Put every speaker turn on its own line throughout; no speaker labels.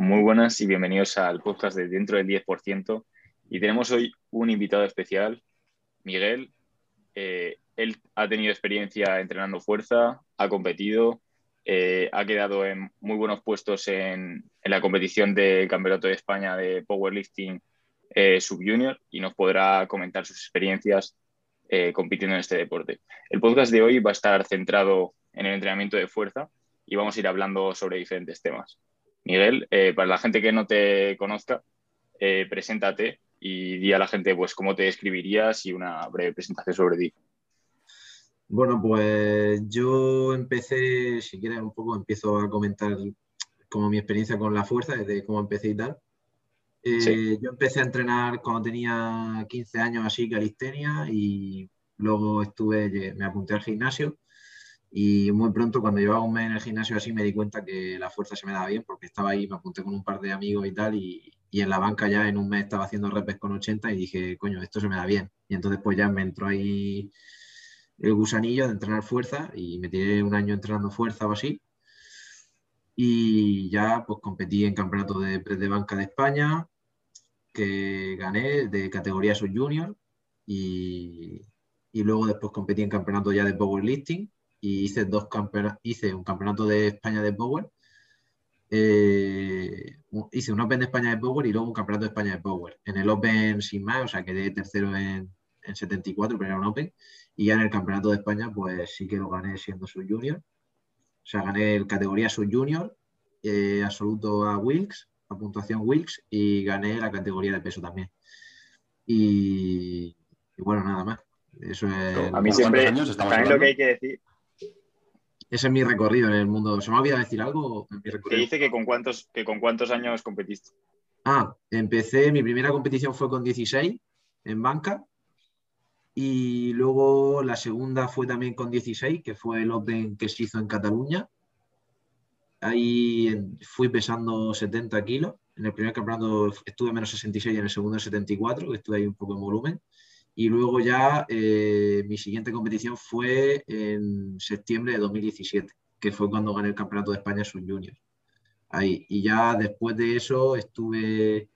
Muy buenas y bienvenidos al podcast de Dentro del 10%. Y tenemos hoy un invitado especial, Miguel. Eh, él ha tenido experiencia entrenando fuerza, ha competido, eh, ha quedado en muy buenos puestos en, la competición del Campeonato de España de Powerlifting eh, Subjunior y nos podrá comentar sus experiencias eh, compitiendo en este deporte. El podcast de hoy va a estar centrado en el entrenamiento de fuerza y vamos a ir hablando sobre diferentes temas. Miguel, eh, para la gente que no te conozca, eh, preséntate y di a la gente pues cómo te describirías y una breve presentación sobre ti.
Bueno, pues yo empecé, si quieres un poco, empiezo a comentar como mi experiencia con la fuerza, desde cómo empecé y tal. Eh, yo empecé a entrenar cuando tenía 15 años así, calistenia, y luego estuve, me apunté al gimnasio y muy pronto, cuando llevaba un mes en el gimnasio así, me di cuenta que la fuerza se me daba bien porque estaba ahí, me apunté con un par de amigos y tal, y, y en la banca ya en un mes estaba haciendo repes con 80 y dije, coño, esto se me da bien. Y entonces pues ya me entró ahí el gusanillo de entrenar fuerza y me tiré un año entrenando fuerza o así. Y ya pues competí en campeonato de de banca de España, que gané de categoría sub junior y, y luego después competí en campeonato ya de powerlifting y hice dos hice un campeonato de España de Power, eh, hice un Open de España de Power y luego un campeonato de España de Power. En el Open sin más, o sea, quedé tercero en, en 74, pero era un Open, y ya en el campeonato de España, pues sí que lo gané siendo sub junior. O sea, gané el categoría sub junior, eh, absoluto a Wilks, a puntuación Wilks, y gané la categoría de peso también. Y, y bueno, nada más. Eso es.
A mí siempre, años también lo que hay que decir,
ese es mi recorrido en el mundo. ¿Se me olvidado decir algo?
Que dice que con, cuántos, que con cuántos años competiste.
Ah, empecé, mi primera competición fue con 16 en banca y luego la segunda fue también con 16, que fue el Open que se hizo en Cataluña. Ahí fui pesando 70 kilos. En el primer campeonato estuve menos 66 y en el segundo 74, que estuve ahí un poco en volumen. Y luego ya eh, mi siguiente competición fue en septiembre de 2017, que fue cuando gané el Campeonato de España Sub Junior. Ahí. Y ya después de eso estuve,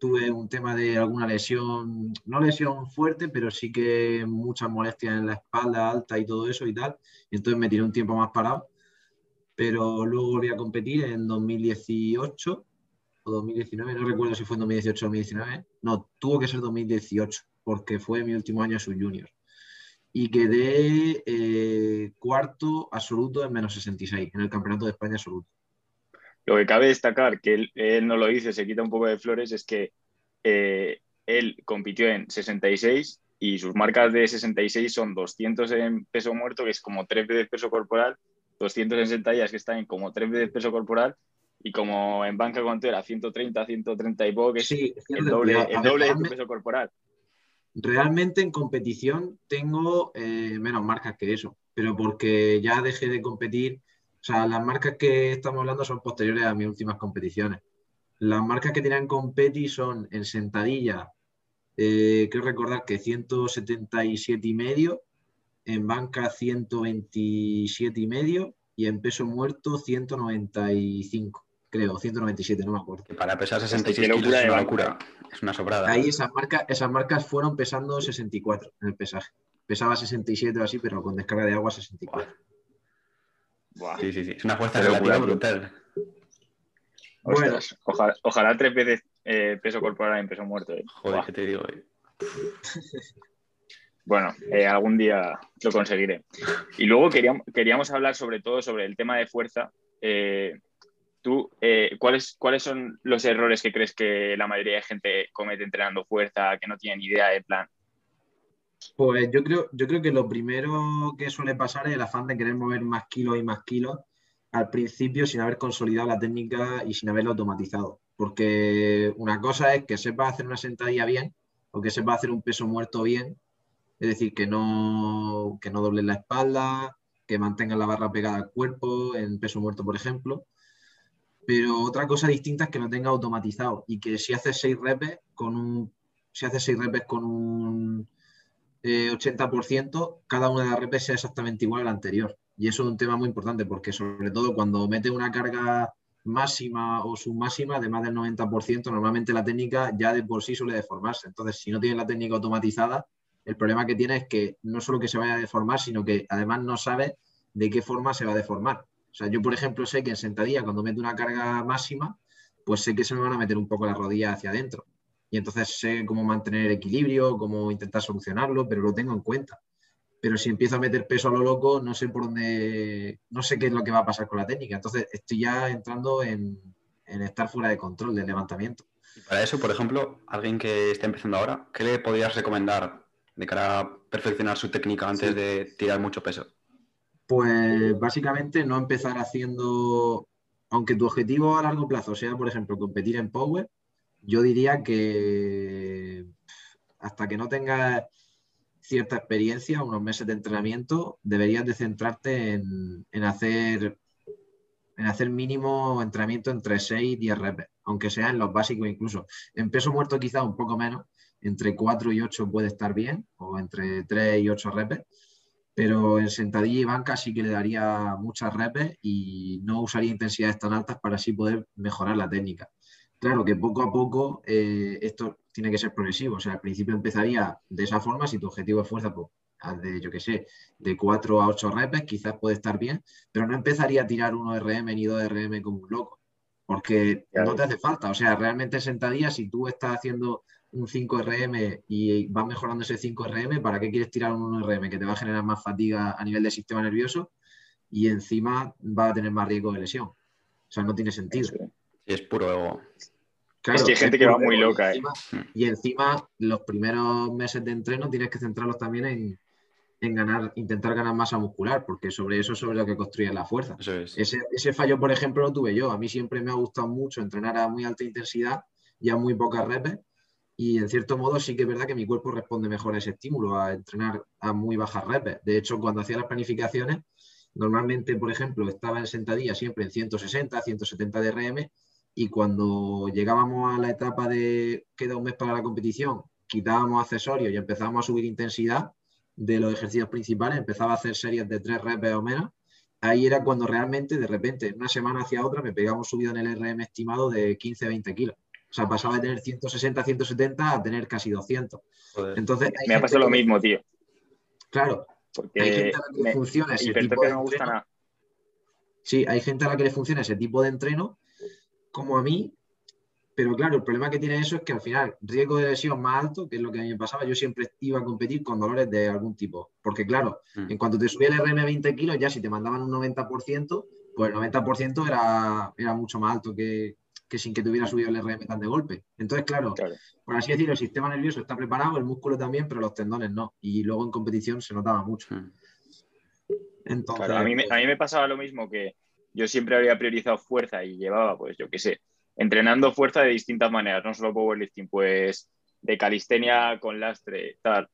tuve un tema de alguna lesión, no lesión fuerte, pero sí que muchas molestias en la espalda alta y todo eso y tal. Entonces me tiré un tiempo más parado. Pero luego volví a competir en 2018 o 2019, no recuerdo si fue en 2018 o 2019. No, tuvo que ser 2018 porque fue mi último año sub junior. Y quedé eh, cuarto absoluto en menos 66 en el Campeonato de España absoluto.
Lo que cabe destacar, que él, no lo dice, se quita un poco de flores, es que eh, él compitió en 66 y sus marcas de 66 son 200 en peso muerto, que es como 3 veces peso corporal, 200 en sentadillas, que están en como 3 veces peso corporal, y como en banca cuánto era 130, 130 y poco, que es el doble, el doble de tu peso corporal.
Realmente en competición tengo eh, menos marcas que eso, pero porque ya dejé de competir. O sea, las marcas que estamos hablando son posteriores a mis últimas competiciones. Las marcas que tenían competi son en sentadilla, eh, quiero recordar que 177 y medio, en banca 127 y medio y en peso muerto 195 creo, 197, no me acuerdo.
para pesar 66 kilos es una locura, es una sobrada.
Ahí esas marcas, esas marcas fueron pesando 64 en el pesaje. Pesaba 67 o así, pero con descarga de agua 64.
Sí, sí, sí, es una fuerza relativa brutal.
Bueno. ojalá, ojalá, tres veces eh, peso corporal en peso muerto. Eh.
Joder, ¿qué te digo? Eh.
Bueno, algún día lo conseguiré. Y luego queríamos, queríamos hablar sobre todo sobre el tema de fuerza. ¿Tú eh, ¿cuáles, cuáles son los errores que crees que la mayoría de gente comete entrenando fuerza, que no tienen idea de plan?
Pues yo creo, yo creo que lo primero que suele pasar es el afán de querer mover más kilos y más kilos al principio sin haber consolidado la técnica y sin haberlo automatizado. Porque una cosa es que sepa hacer una sentadilla bien o que sepa hacer un peso muerto bien, es decir, que no, que no doble la espalda, que mantenga la barra pegada al cuerpo en peso muerto, por ejemplo pero otra cosa distinta es que lo tenga automatizado y que si haces seis reps con un, si haces seis reps con un 80%, eh, cada una de las reps sea exactamente igual a la anterior. Y eso es un tema muy importante porque sobre todo cuando metes una carga máxima o submáxima de más del 90%, normalmente la técnica ya de por sí suele deformarse. Entonces, si no tienes la técnica automatizada, el problema que tiene es que no solo que se vaya a deformar, sino que además no sabes de qué forma se va a deformar. O sea, yo, por ejemplo, sé que en sentadilla, cuando meto una carga máxima, pues sé que se me van a meter un poco las rodillas hacia adentro. Y entonces sé cómo mantener el equilibrio, cómo intentar solucionarlo, pero lo tengo en cuenta. Pero si empiezo a meter peso a lo loco, no sé por dónde, no sé qué es lo que va a pasar con la técnica. Entonces estoy ya entrando en, estar fuera de control del levantamiento.
para eso, por ejemplo, alguien que está empezando ahora, ¿qué le podrías recomendar de cara a perfeccionar su técnica antes de tirar mucho peso?
Pues básicamente no empezar haciendo, aunque tu objetivo a largo plazo sea, por ejemplo, competir en Power, yo diría que hasta que no tengas cierta experiencia, unos meses de entrenamiento, deberías de centrarte en, hacer en hacer mínimo entrenamiento entre 6 y 10 reps, aunque sea en los básicos incluso. En peso muerto quizá un poco menos, entre 4 y 8 puede estar bien, o entre 3 y 8 reps, pero en sentadilla y banca sí que le daría muchas reps y no usaría intensidades tan altas para así poder mejorar la técnica. Claro que poco a poco eh, esto tiene que ser progresivo, o sea, al principio empezaría de esa forma, si tu objetivo es fuerza, pues de, yo qué sé, de 4 a 8 reps, quizás puede estar bien, pero no empezaría a tirar 1 RM ni 2 RM como un loco, porque no te hace falta, o sea, realmente en sentadilla, si tú estás haciendo un 5RM y vas mejorando ese 5RM, ¿para qué quieres tirar un 1RM que te va a generar más fatiga a nivel del sistema nervioso y encima va a tener más riesgo de lesión? O sea, no tiene sentido.
Sí, es puro
Claro, es que hay gente que va muy loca.
Y encima, eh. y encima, los primeros meses de entreno tienes que centrarlos también en, ganar, intentar ganar masa muscular, porque sobre eso es sobre lo que construye la fuerza. ese, ese, fallo, por ejemplo, lo tuve yo. A mí siempre me ha gustado mucho entrenar a muy alta intensidad y a muy pocas reps y en cierto modo sí que es verdad que mi cuerpo responde mejor a ese estímulo, a entrenar a muy bajas reps. De hecho, cuando hacía las planificaciones, normalmente, por ejemplo, estaba en sentadilla siempre en 160, 170 de RM y cuando llegábamos a la etapa de queda un mes para la competición, quitábamos accesorios y empezábamos a subir intensidad de los ejercicios principales, empezaba a hacer series de 3 reps o menos. Ahí era cuando realmente, de repente, una semana hacia otra, me pegamos subido en el RM estimado de 15-20 kilos. O sea, pasaba de tener 160, 170 a tener casi 200. Entonces,
me ha pasado lo mismo, tío.
Claro. Porque hay gente a la que le funciona ese tipo de entreno. Sí, hay gente a la que le funciona ese tipo de entreno, como a mí. Pero claro, el problema que tiene eso es que al final, riesgo de lesión más alto, que es lo que a mí me pasaba, yo siempre iba a competir con dolores de algún tipo. Porque claro, mm. en cuanto te subía el RM 20 kilos, ya si te mandaban un 90%, pues el 90% era, era mucho más alto que, que sin que tuviera subido el RM tan de golpe. Entonces, claro, por así decirlo, el sistema nervioso está preparado, el músculo también, pero los tendones no. Y luego en competición se notaba mucho. Hmm.
Entonces, a, mí me, a mí me pasaba lo mismo que yo siempre había priorizado fuerza y llevaba, pues yo qué sé, entrenando fuerza de distintas maneras, no solo powerlifting, pues de calistenia con lastre, tal,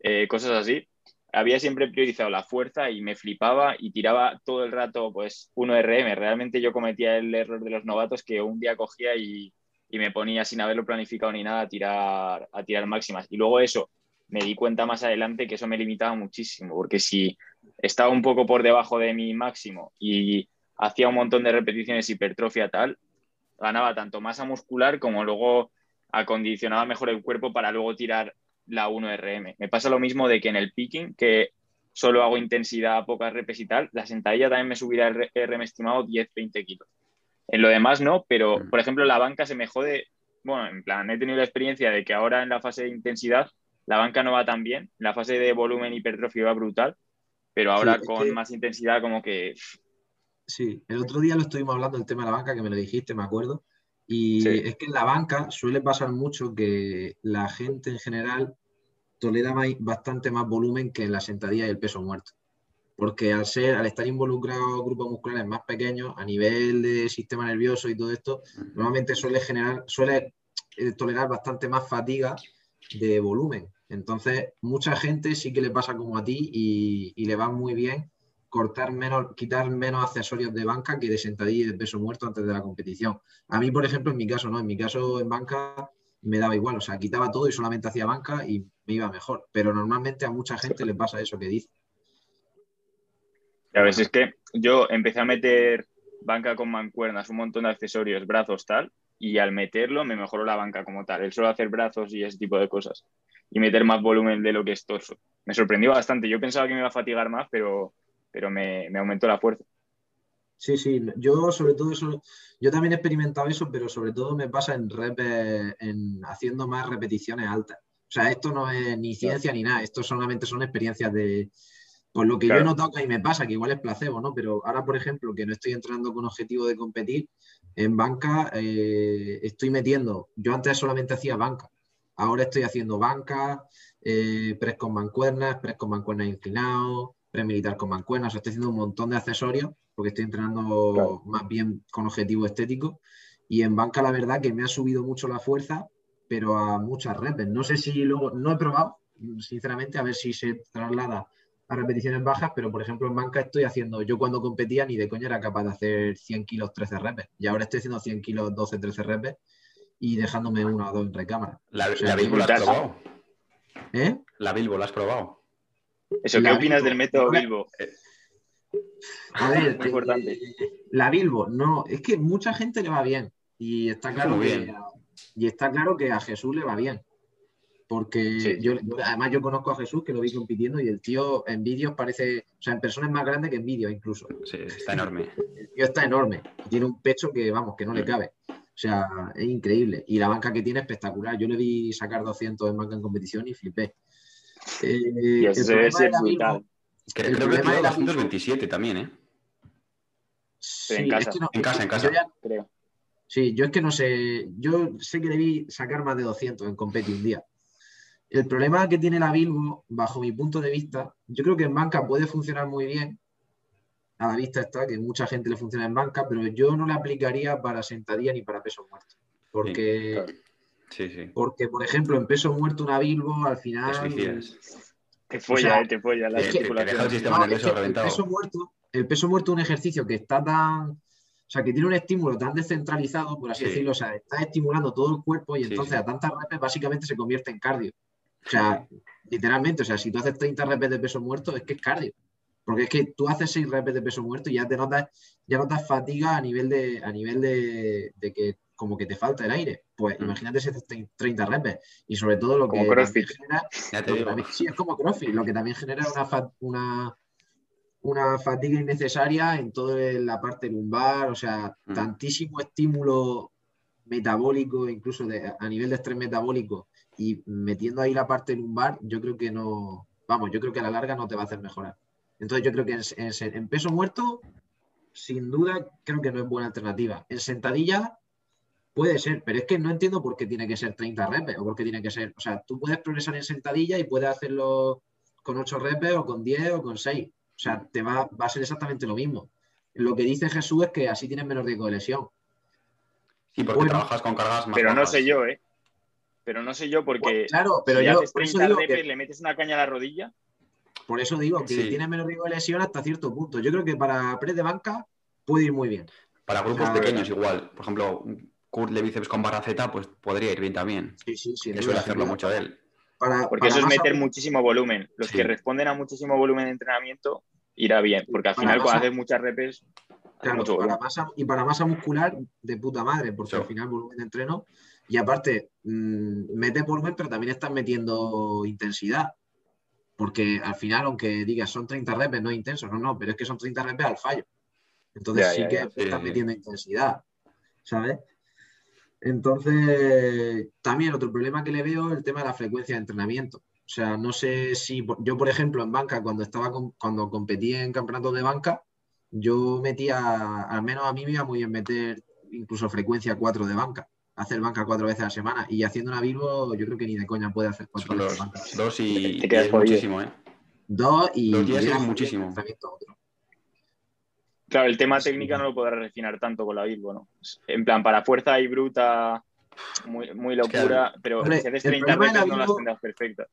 eh, cosas así había siempre priorizado la fuerza y me flipaba y tiraba todo el rato pues 1RM. Realmente yo cometía el error de los novatos que un día cogía y, me ponía sin haberlo planificado ni nada a tirar, a tirar máximas. Y luego eso, me di cuenta más adelante que eso me limitaba muchísimo, porque si estaba un poco por debajo de mi máximo y hacía un montón de repeticiones hipertrofia tal, ganaba tanto masa muscular como luego acondicionaba mejor el cuerpo para luego tirar la 1RM. Me pasa lo mismo de que en el picking, que solo hago intensidad pocas repes y tal, la sentadilla también me subirá el RM estimado 10-20 kilos. En lo demás no, pero mm. por ejemplo la banca se me jode, bueno, en plan, he tenido la experiencia de que ahora en la fase de intensidad la banca no va tan bien, en la fase de volumen hipertrofia va brutal, pero ahora con más intensidad como que...
Sí, el otro día lo estuvimos hablando del tema de la banca, que me lo dijiste, me acuerdo, y es que en la banca suele pasar mucho que la gente en general tolera bastante más volumen que en la sentadilla y el peso muerto. Porque al, ser, al estar involucrado grupos musculares más pequeños, a nivel de sistema nervioso y todo esto, normalmente suele generar, suele eh, tolerar bastante más fatiga de volumen. Entonces, mucha gente sí que le pasa como a ti y, y le va muy bien cortar menos, quitar menos accesorios de banca que de sentadilla y de peso muerto antes de la competición. A mí, por ejemplo, en mi caso, no, en mi caso en banca me daba igual, o sea, quitaba todo y solamente hacía banca y me iba mejor. Pero normalmente a mucha gente le pasa eso que dice.
A veces es que yo empecé a meter banca con mancuernas, un montón de accesorios, brazos, tal, y al meterlo me mejoró la banca como tal. El solo hacer brazos y ese tipo de cosas. Y meter más volumen de lo que es torso. Me sorprendió bastante. Yo pensaba que me iba a fatigar más, pero, pero me, me aumentó la fuerza.
Sí, sí, yo sobre todo eso, yo también he experimentado eso, pero sobre todo me pasa en rep, en haciendo más repeticiones altas. O sea, esto no es ni ciencia ni nada, esto solamente son experiencias de, pues lo que yo he notado que ahí me pasa, que igual es placebo, ¿no? Pero ahora, por ejemplo, que no estoy entrando con objetivo de competir, en banca eh, estoy metiendo, yo antes solamente hacía banca, ahora estoy haciendo banca, eh, press con mancuernas, press con mancuernas inclinados, press militar con mancuernas, o sea, estoy haciendo un montón de accesorios porque estoy entrenando más bien con objetivo estético. Y en banca la verdad que me ha subido mucho la fuerza, pero a muchas reps. No sé si luego, no he probado, sinceramente, a ver si se traslada a repeticiones bajas, pero por ejemplo en banca estoy haciendo, yo cuando competía ni de coña era capaz de hacer 100 kilos 13 reps, y ahora estoy haciendo 100 kilos 12, 13 reps y dejándome uno o dos en recámara.
¿La, la Bilbo la has probado?
¿Eh?
¿La Bilbo la has probado?
Eso, ¿qué opinas del método Bilbo?
A ver,
Muy importante.
eh, la Bilbo, no, es que mucha gente le va bien. Y está claro,
Muy
que,
bien.
y está claro que a Jesús le va bien. Porque
Sí.
yo, yo- además yo conozco a Jesús, que lo vi compitiendo, y el tío en vídeos parece, o sea, en persona es más grande que en vídeos incluso.
Sí, está enorme.
El tío está enorme. Tiene un pecho que, vamos, que no le
Mm.
cabe. O sea, es increíble. Y la banca que tiene es espectacular. Yo le vi sacar 200 en banca en competición y flipé. Eh,
Y eso debe ser brutal.
Creo,
El
creo que
problema de
tuvo
la
227 también, ¿eh?
Sí,
en
es
casa.
que no-
En casa, en casa.
yo ya-
Creo.
Sí, yo es que no sé, yo sé que debí sacar más de 200 en Competi un día. El problema que tiene la Bilbo, bajo mi punto de vista, yo creo que en banca puede funcionar muy bien. A la vista está que mucha gente le funciona en banca, pero yo no la aplicaría para sentadilla ni para peso muerto. Porque,
claro.
Sí, sí.
porque por ejemplo, en peso muerto una Bilbo al
Te
final...
suicidas.
Te folla,
sea,
te la
el sistema
No, es
nervioso
que el
reventado.
peso muerto, el peso muerto es un ejercicio que está tan, o sea, que tiene un estímulo tan descentralizado, por así
Sí.
decirlo, o sea, está estimulando todo el cuerpo y entonces
sí.
a tantas reps básicamente se convierte en cardio. O sea, literalmente, o sea, si tú haces 30 reps de peso muerto es que es cardio. Porque es que tú haces 6 reps de peso muerto y ya te notas, ya notas fatiga a nivel de, a nivel de, de que como que te falta el aire. Pues
Mm.
imagínate si haces 30 reps. Y sobre todo lo
Como
que
CrossFit.
genera,
Ya te
lo que
digo.
también- sí, es como CrossFit, lo que también genera una, fa- una, una fatiga innecesaria en toda la parte lumbar, o sea,
Mm.
tantísimo estímulo metabólico, incluso de- a nivel de estrés metabólico, y metiendo ahí la parte lumbar, yo creo que no, vamos, yo creo que a la larga no te va a hacer mejorar. Entonces yo creo que en, en- en peso muerto, sin duda, creo que no es buena alternativa. En sentadilla puede ser, pero es que no entiendo por qué tiene que ser 30 reps o por qué tiene que ser, o sea, tú puedes progresar en sentadilla y puedes hacerlo con 8 reps o con 10 o con 6. O sea, te va, va a ser exactamente lo mismo. Lo que dice Jesús es que así tienes menos riesgo de lesión.
Sí, porque
Bueno.
trabajas con cargas más
Pero no sé yo, ¿eh? Pero no sé yo porque
Pues, claro, pero
si
yo
haces
por eso
30
digo
repes,
que,
le metes una caña a la rodilla,
por eso digo que
Sí.
tienes menos riesgo de lesión hasta cierto punto. Yo creo que para press de banca puede ir muy bien.
Para grupos
Ah,
pequeños igual. Por ejemplo, de bíceps con barra Z, pues podría ir bien también.
Sí, sí, sin
Que suele hacerlo mucho él.
Para,
porque
para
eso es
masa-
meter muchísimo volumen. Los
Sí.
que responden a muchísimo volumen de entrenamiento irá bien, porque al
Para
final cuando
masa-
haces muchas repes,
Claro,
mucho
para masa, y para masa muscular, de puta madre, porque
Sí.
al final volumen de entreno. Y aparte, mm, metes volumen, pero también estás metiendo intensidad. Porque al final, aunque digas son 30 reps, no es intenso, no, no, pero es que son 30 reps al fallo. Entonces
Ya,
sí
ya,
que
ya.
Sí,
estás
sí.
metiendo intensidad, ¿sabes? Entonces, también otro problema que le veo es el tema de la frecuencia de entrenamiento. O sea, no sé si yo, por ejemplo, en banca, cuando estaba con- cuando competí en campeonatos de banca, yo metía, al menos a mí me iba muy bien meter incluso frecuencia 4 de banca, hacer banca cuatro veces a la semana. Y haciendo una Bilbo, yo creo que ni de coña puede hacer cuatro veces
los
banca.
dos y,
Te
y
quedas
muchísimo, ¿eh?
Dos y
Dos días muchísimo.
el entrenamiento otro.
Claro, el tema técnica no lo podrás refinar tanto con la Bilbo, ¿no? En plan, para fuerza y bruta, muy, muy
Es que
locura, pero
Hombre,
si haces
el
30
problema de la
repes no las tendrás perfectas.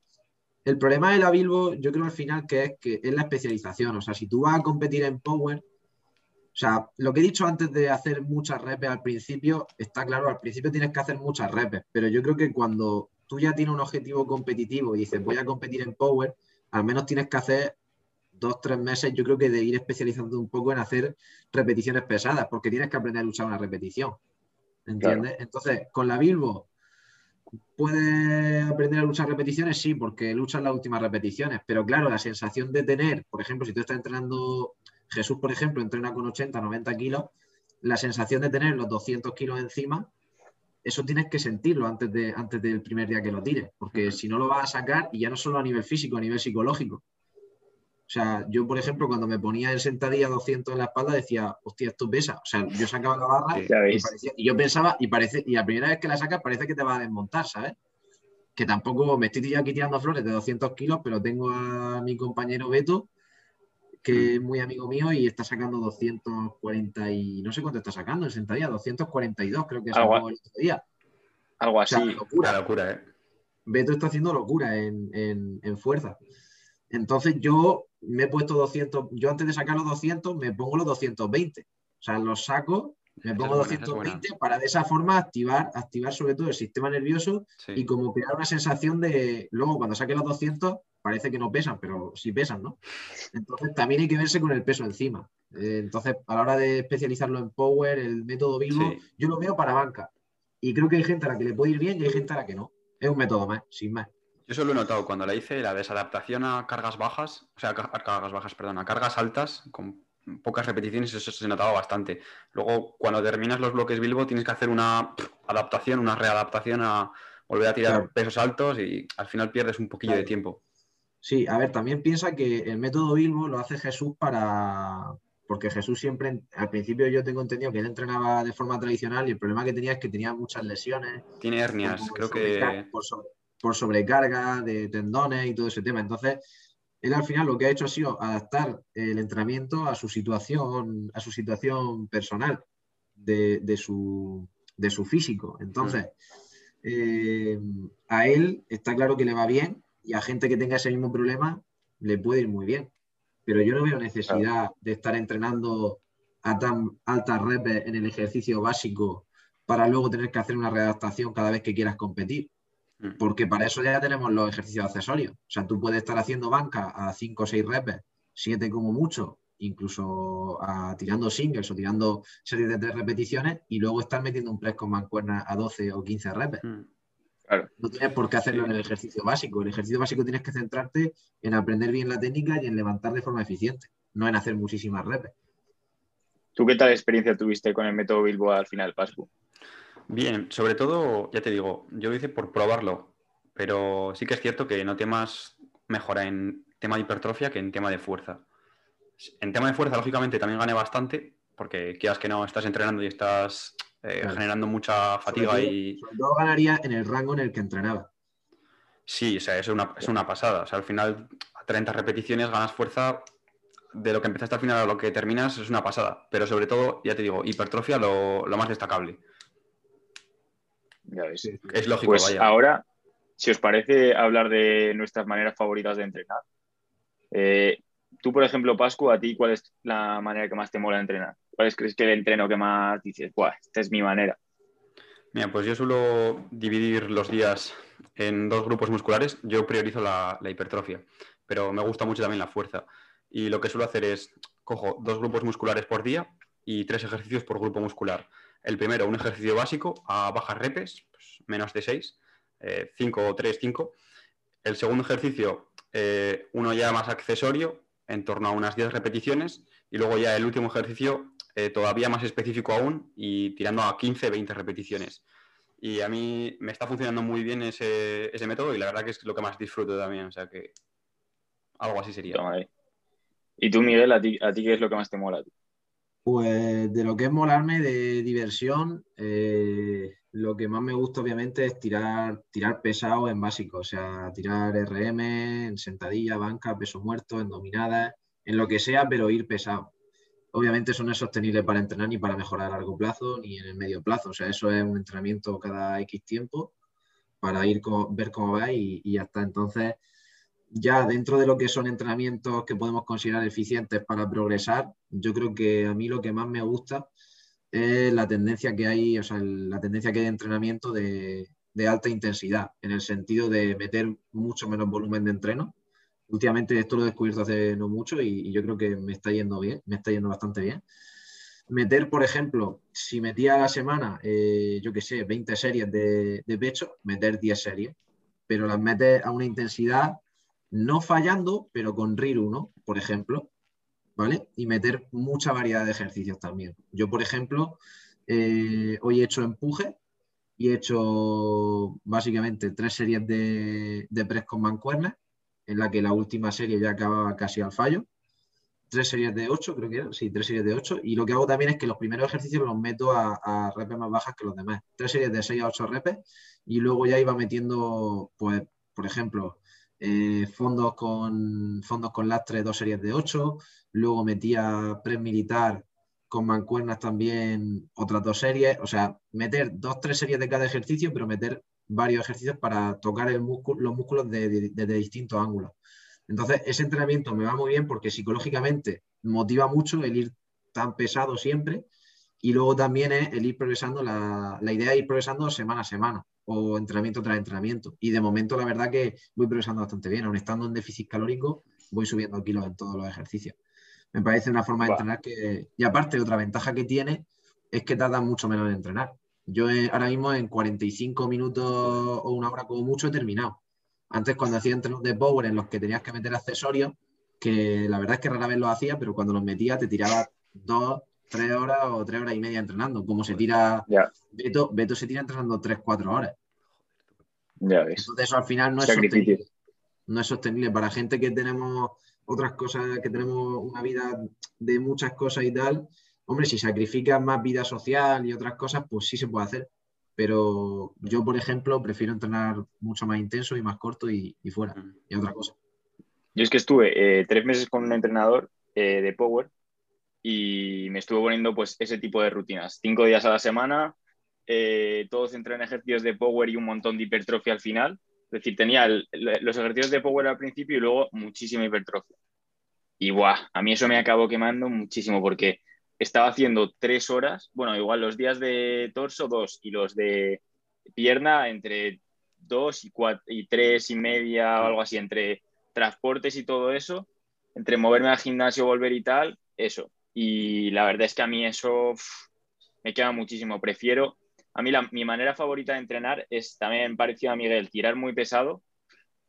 El problema de la Bilbo, yo creo al final que es que es la especialización. O sea, si tú vas a competir en Power, o sea, lo que he dicho antes de hacer muchas repes al principio, está claro, al principio tienes que hacer muchas repes, pero yo creo que cuando tú ya tienes un objetivo competitivo y dices voy a competir en Power, al menos tienes que hacer dos, tres meses, yo creo que de ir especializando un poco en hacer repeticiones pesadas, porque tienes que aprender a usar una repetición. ¿Entiendes? Entonces, con la Bilbo, ¿puedes aprender a luchar repeticiones? Sí, porque luchas las últimas repeticiones, pero claro, la sensación de tener, por ejemplo, si tú estás entrenando, Jesús, por ejemplo, entrena con 80, 90 kilos, la sensación de tener los 200 kilos encima, eso tienes que sentirlo antes, de, antes del primer día que lo tires, porque si no lo vas a sacar, y ya no solo a nivel físico, a nivel psicológico, o sea, yo, por ejemplo, cuando me ponía en sentadilla 200 en la espalda, decía, hostia, esto pesa. O sea, yo sacaba la barra y, yo pensaba, y parece, y la primera vez que la sacas parece que te va a desmontar, ¿sabes? Que tampoco me estoy aquí tirando flores de 200 kilos, pero tengo a mi compañero Beto, que mm. es muy amigo mío y está sacando 240 y no sé cuánto está sacando en sentadilla, 242 creo que sacó el otro día.
Algo así.
locura. locura, ¿eh?
Beto está haciendo locura en, en fuerza. Entonces yo me he puesto 200, yo antes de sacar los 200 me pongo los 220. O sea, los saco, me pongo 220 para de esa forma activar, activar sobre todo el sistema nervioso y como crear una sensación de, luego cuando saque los 200 parece que no pesan, pero sí pesan, ¿no? Entonces también hay que verse con el peso encima. Eh, entonces, a la hora de especializarlo en Power, el método vivo, yo lo veo para banca. Y creo que hay gente a la que le puede ir bien y hay gente a la que no. Es un método más, sin más.
Yo eso lo he notado cuando la hice, la desadaptación a cargas bajas, o sea, a cargas bajas, perdón, a cargas altas, con pocas repeticiones, eso se notaba bastante. Luego, cuando terminas los bloques Bilbo, tienes que hacer una adaptación, una readaptación a volver a tirar pesos altos y al final pierdes un poquillo de tiempo.
Sí, a ver, también piensa que el método Bilbo lo hace Jesús para. Porque Jesús siempre, al principio yo tengo entendido que él entrenaba de forma tradicional y el problema que tenía es que tenía muchas lesiones.
Tiene hernias, creo que
por sobrecarga de tendones y todo ese tema. Entonces, él al final lo que ha hecho ha sido adaptar el entrenamiento a su situación, a su situación personal de, su, físico. Entonces, eh, a él está claro que le va bien y a gente que tenga ese mismo problema le puede ir muy bien. Pero yo no veo necesidad de estar entrenando a tan altas reps en el ejercicio básico para luego tener que hacer una readaptación cada vez que quieras competir. Mm. Porque para eso ya tenemos los ejercicios accesorios. O sea, tú puedes estar haciendo banca a 5 o 6 reps, 7 como mucho, incluso tirando singles o tirando series de 3 repeticiones y luego estar metiendo un press con mancuerna a 12 o 15 reps. Mm. No tienes por qué hacerlo en el ejercicio básico. El ejercicio básico tienes que centrarte en aprender bien la técnica y en levantar de forma eficiente, no en hacer muchísimas reps.
¿Tú qué tal experiencia tuviste con el método Bilbo al final, Pascu?
Bien, sobre todo, ya te digo, yo lo hice por probarlo, pero sí que es cierto que noté más mejora en tema de hipertrofia que en tema de fuerza. En tema de fuerza, lógicamente, también gané bastante, porque quieras que no, estás entrenando y estás eh, generando mucha fatiga y...
Sobre todo ganaría en el rango en el que entrenaba.
Sí, o sea, es una, es una pasada. O sea, al final, a 30 repeticiones ganas fuerza de lo que empezaste al final a lo que terminas es una pasada. Pero sobre todo, ya te digo, hipertrofia lo, lo más destacable.
Es lógico, pues ahora, si os parece hablar de nuestras maneras favoritas de entrenar. Eh, tú, por ejemplo, Pascu, a ti, ¿cuál es la manera que más te mola entrenar? ¿Cuál es crees que el entreno que más dices, Buah, esta es mi manera?
Mira, pues yo suelo dividir los días en dos grupos musculares. Yo priorizo la, la, hipertrofia, pero me gusta mucho también la fuerza. Y lo que suelo hacer es, cojo dos grupos musculares por día y tres ejercicios por grupo muscular. El primero, un ejercicio básico a bajas repes, pues, menos de 6, 5 o 3, 5. El segundo ejercicio, eh, uno ya más accesorio, en torno a unas 10 repeticiones. Y luego ya el último ejercicio, eh, todavía más específico aún, y tirando a 15, 20 repeticiones. Y a mí me está funcionando muy bien ese, método y la verdad que es lo que más disfruto también. O sea que algo así sería.
¿Y tú, Miguel, a ti qué es lo que más te mola?
Pues de lo que es molarme de diversión, eh, lo que más me gusta obviamente es tirar, tirar pesado en básico, o sea, tirar RM, en sentadilla, banca, peso muerto, en dominadas, en lo que sea, pero ir pesado. Obviamente eso no es sostenible para entrenar ni para mejorar a largo plazo ni en el medio plazo, o sea, eso es un entrenamiento cada X tiempo para ir ver cómo va y, y hasta entonces ya dentro de lo que son entrenamientos que podemos considerar eficientes para progresar, yo creo que a mí lo que más me gusta es la tendencia que hay, o sea, la tendencia que hay de entrenamiento de, alta intensidad, en el sentido de meter mucho menos volumen de entreno Últimamente esto lo he descubierto hace no mucho y, yo creo que me está yendo bien, me está yendo bastante bien. Meter, por ejemplo, si metía a la semana, eh, yo qué sé, 20 series de, de, pecho, meter 10 series, pero las metes a una intensidad no fallando, pero con RIR 1, por ejemplo, ¿vale? Y meter mucha variedad de ejercicios también. Yo, por ejemplo, eh, hoy he hecho empuje y he hecho básicamente tres series de, de press con mancuernas, en la que la última serie ya acababa casi al fallo. Tres series de ocho, creo que era, sí, tres series de ocho. Y lo que hago también es que los primeros ejercicios los meto a, a repes más bajas que los demás. Tres series de seis a ocho repes y luego ya iba metiendo, pues, por ejemplo, eh, fondos, con, fondos con lastre, dos series de ocho. Luego metía press militar con mancuernas también otras dos series, o sea, meter dos, tres series de cada ejercicio, pero meter varios ejercicios para tocar el músculo, los músculos desde de, distintos ángulos. Entonces, ese entrenamiento me va muy bien porque psicológicamente motiva mucho el ir tan pesado siempre y luego también es el ir progresando, la, la idea es ir progresando semana a semana o entrenamiento tras entrenamiento. Y de momento la verdad que voy progresando bastante bien, aun estando en déficit calórico, voy subiendo kilos en todos los ejercicios me parece una forma de entrenar que... Y aparte, otra ventaja que tiene es que tarda mucho menos en entrenar. Yo eh, ahora mismo en 45 minutos o una hora como mucho he terminado. Antes cuando hacía entrenos de power en los que tenías que meter accesorios, que la verdad es que rara vez lo hacía, pero cuando los metía te tiraba dos, tres horas o tres horas y media entrenando. Como se tira Beto, Beto se tira entrenando tres, cuatro horas.
Ya ves.
Entonces eso al final no es sostenible. No es sostenible. Para gente que tenemos otras cosas, que tenemos una vida de muchas cosas y tal, hombre, si sacrificas más vida social y otras cosas, pues sí se puede hacer. Pero yo, por ejemplo, prefiero entrenar mucho más intenso y más corto y, fuera, y otra cosa.
Yo es que estuve eh, tres meses con un entrenador eh, de Power y me estuvo poniendo pues ese tipo de rutinas. Cinco días a la semana, eh, todos entran en ejercicios de Power y un montón de hipertrofia al final. Es decir, tenía los ejercicios de power al principio y luego muchísima hipertrofia. Y buah, a mí eso me acabó quemando muchísimo porque estaba haciendo tres horas, bueno, igual los días de torso dos y los de pierna entre dos y, cuatro, y tres y media o algo así, entre transportes y todo eso, entre moverme al gimnasio, volver y tal, eso. Y la verdad es que a mí eso me quema muchísimo. Prefiero a mí mi manera favorita de entrenar es también parecido a Miguel, tirar muy pesado.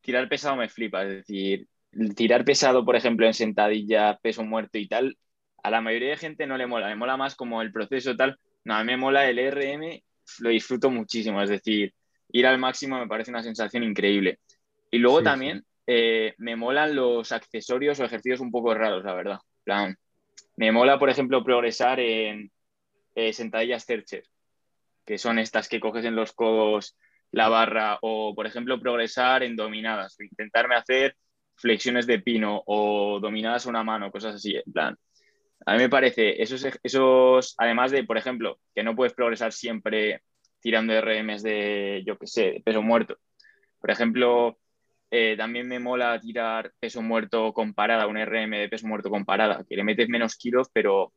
Tirar pesado me flipa, es decir, tirar pesado, por ejemplo, en sentadilla, peso muerto y tal, a la mayoría de gente no le mola, me mola más como el proceso tal. No, a mí me mola el RM, lo disfruto muchísimo, es decir, ir al máximo me parece una sensación increíble. Y luego también eh, me molan los accesorios o ejercicios un poco raros, la verdad. plan, me mola, por ejemplo, progresar en eh, sentadillas Tercher que son estas que coges en los codos la barra, o por ejemplo progresar en dominadas, intentarme hacer flexiones de pino o dominadas a una mano, cosas así, en plan. A mí me parece, esos, esos, además de, por ejemplo, que no puedes progresar siempre tirando RMs de, yo qué sé, peso muerto. Por ejemplo, eh, también me mola tirar peso muerto comparada, un RM de peso muerto comparada, que le metes menos kilos, pero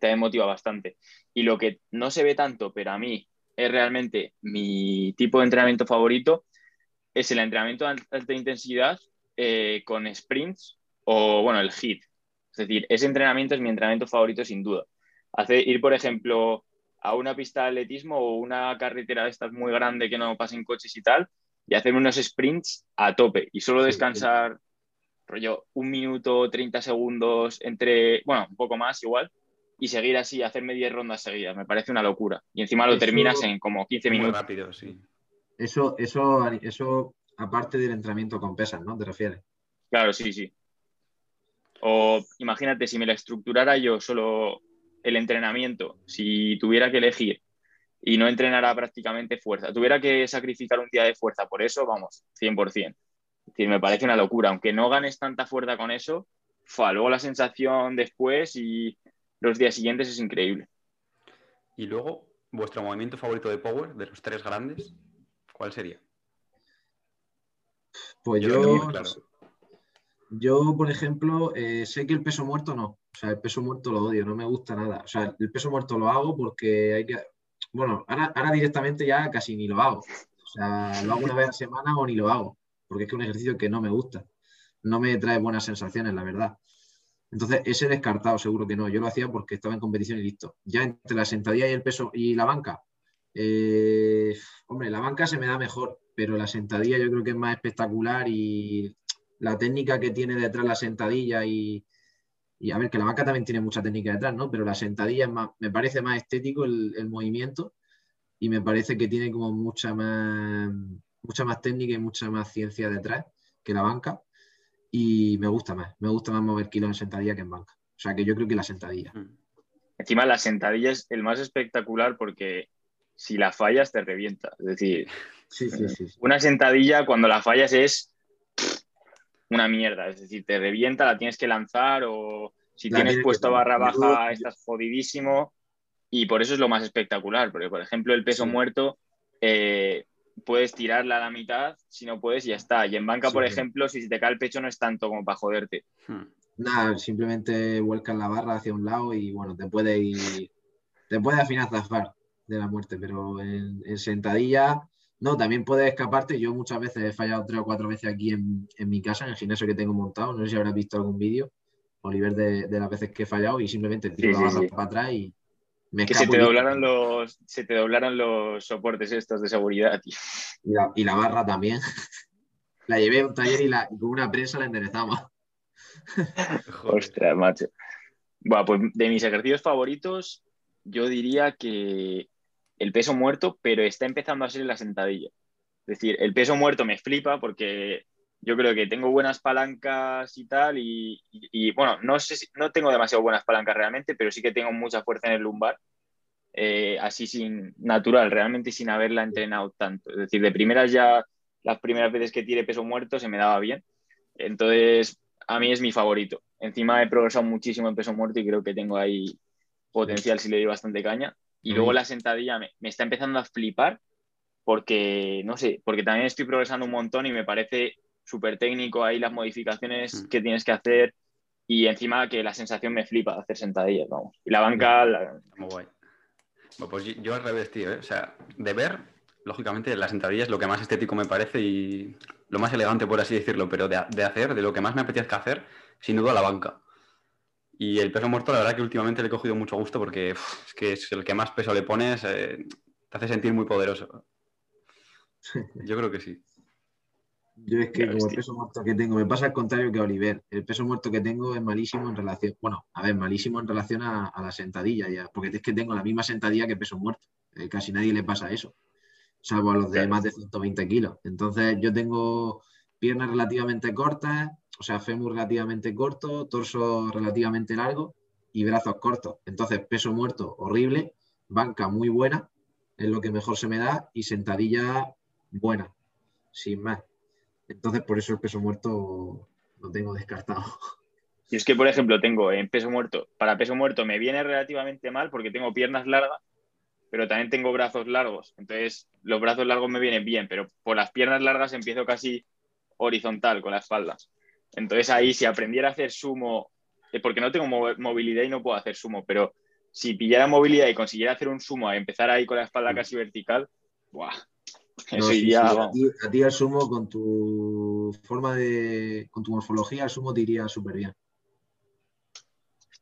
también motiva bastante. Y lo que no se ve tanto, pero a mí es realmente mi tipo de entrenamiento favorito, es el entrenamiento de alta intensidad eh, con sprints o, bueno, el HIT. Es decir, ese entrenamiento es mi entrenamiento favorito sin duda. Hacer, ir, por ejemplo, a una pista de atletismo o una carretera de estas muy grande que no pasen coches y tal, y hacer unos sprints a tope y solo descansar, rollo, un minuto, 30 segundos entre, bueno, un poco más igual, y seguir así, hacerme 10 rondas seguidas. Me parece una locura. Y encima lo terminas en como 15 minutos.
Muy rápido, sí.
Eso, eso, eso, aparte del entrenamiento con pesas, ¿no? ¿Te refieres?
Claro, sí, sí. O imagínate, si me la estructurara yo solo el entrenamiento, si tuviera que elegir y no entrenara prácticamente fuerza, tuviera que sacrificar un día de fuerza por eso, vamos, 100%. Es decir, me parece una locura. Aunque no ganes tanta fuerza con eso, fue luego la sensación después y los días siguientes es increíble.
Y luego, vuestro movimiento favorito de Power, de los tres grandes, ¿cuál sería?
Pues yo, yo, por ejemplo, eh, sé que el peso muerto no. O sea, el peso muerto lo odio, no me gusta nada. O sea, el peso muerto lo hago porque hay que. Bueno, ahora, ahora directamente ya casi ni lo hago. O sea, lo hago una vez a semana o ni lo hago. Porque es que es un ejercicio que no me gusta. no me trae buenas sensaciones, la verdad. Entonces, ese descartado, seguro que no. Yo lo hacía porque estaba en competición y listo. Ya entre la sentadilla y el peso y la banca, eh, hombre, la banca se me da mejor, pero la sentadilla yo creo que es más espectacular y la técnica que tiene detrás la sentadilla y, a ver, que la banca también tiene mucha técnica detrás, ¿no? Pero la sentadilla es más, me parece más estético el, movimiento y me parece que tiene como mucha más, mucha más técnica y mucha más ciencia detrás que la banca y me gusta más, me gusta más mover kilos en sentadilla que en banca. O sea que yo creo que la sentadilla. Mm.
Encima la sentadilla es el más espectacular porque si la fallas te revienta. Es decir, una sentadilla cuando la fallas es una mierda. Es decir, te revienta, la tienes que lanzar o si tienes puesto barra baja estás jodidísimo. Y por eso es lo más espectacular, porque por ejemplo el peso muerto eh, puedes tirarla a la mitad, si no puedes, ya está. Y en banca, por ejemplo, si te cae el pecho no es tanto como para joderte. Hmm.
Nada, simplemente vuelcas la barra hacia un lado y bueno, te puede ir, te puede al final zafar de la muerte, pero en, sentadilla, no, también puedes escaparte. Yo muchas veces he fallado tres o cuatro veces aquí en, mi casa, en el gimnasio que tengo montado. No sé si habrás visto algún vídeo, Oliver, de, de las veces que he fallado y simplemente tiro la barra para atrás y
que se te, doblaron los, se te doblaron los soportes estos de seguridad, tío.
Y la, barra también. la llevé a un taller y, la, con una prensa la enderezamos.
Ostras, macho. Bueno, pues de mis ejercicios favoritos, yo diría que el peso muerto, pero está empezando a ser la sentadilla. Es decir, el peso muerto me flipa porque yo creo que tengo buenas palancas y tal, y, bueno, no sé si, no tengo demasiado buenas palancas realmente, pero sí que tengo mucha fuerza en el lumbar, eh, así sin natural, realmente sin haberla entrenado tanto. Es decir, de primeras ya, las primeras veces que tiré peso muerto se me daba bien. Entonces, a mí es mi favorito. Encima he progresado muchísimo en peso muerto y creo que tengo ahí potencial si le doy bastante caña. Y luego la sentadilla me, me está empezando a flipar porque, no sé, porque también estoy progresando un montón y me parece súper técnico ahí las modificaciones mm. que tienes que hacer y encima que la sensación me flipa de hacer sentadillas, vamos. Y la banca... Muy guay.
pues yo al revés, tío. ¿eh? O sea, de ver, lógicamente, la sentadilla es lo que más estético me parece y lo más elegante, por así decirlo, pero de, hacer, de lo que más me apetezca hacer, sin duda la banca. Y el peso muerto, la verdad que últimamente le he cogido mucho gusto porque es que es el que más peso le pones, eh, te hace sentir muy poderoso. Yo creo que sí.
Yo es que como el peso muerto que tengo, me pasa al contrario que Oliver. El peso muerto que tengo es malísimo en relación, bueno, a ver, malísimo en relación a, la sentadilla ya, porque es que tengo la misma sentadilla que peso muerto. Eh, casi nadie le pasa eso, salvo a los de más de 120 kilos. Entonces yo tengo piernas relativamente cortas, o sea, fémur relativamente corto, torso relativamente largo y brazos cortos. Entonces, peso muerto horrible, banca muy buena, es lo que mejor se me da, y sentadilla buena, sin más. Entonces, por eso el peso muerto lo tengo descartado.
Y es que, por ejemplo, tengo en peso muerto, para peso muerto me viene relativamente mal porque tengo piernas largas, pero también tengo brazos largos. Entonces, los brazos largos me vienen bien, pero por las piernas largas empiezo casi horizontal con la espalda. Entonces, ahí, si aprendiera a hacer sumo, eh, porque no tengo movilidad y no puedo hacer sumo, pero si pillara movilidad y consiguiera hacer un sumo a empezar ahí con la espalda mm. casi vertical, ¡buah!
a, ti, el sumo con tu forma de. con tu morfología, el sumo te iría súper bien.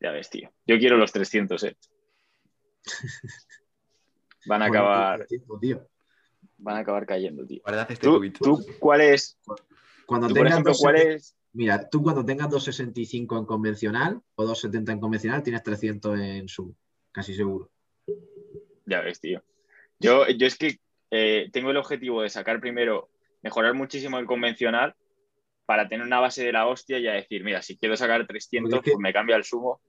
Ya ves, tío. Yo quiero los 300, eh. Van a acabar. Van a acabar cayendo, tío. ¿Tú, cuál es?
Cuando tengas ¿cuál es? Mira, tú cuando tengas 265 en convencional o 270 en convencional, tienes 300 en sumo, casi seguro.
Ya ves, tío. Yo, yo es que eh, tengo el objetivo de sacar primero, mejorar muchísimo el convencional para tener una base de la hostia y a decir, mira, si quiero sacar 300, pues me cambia el sumo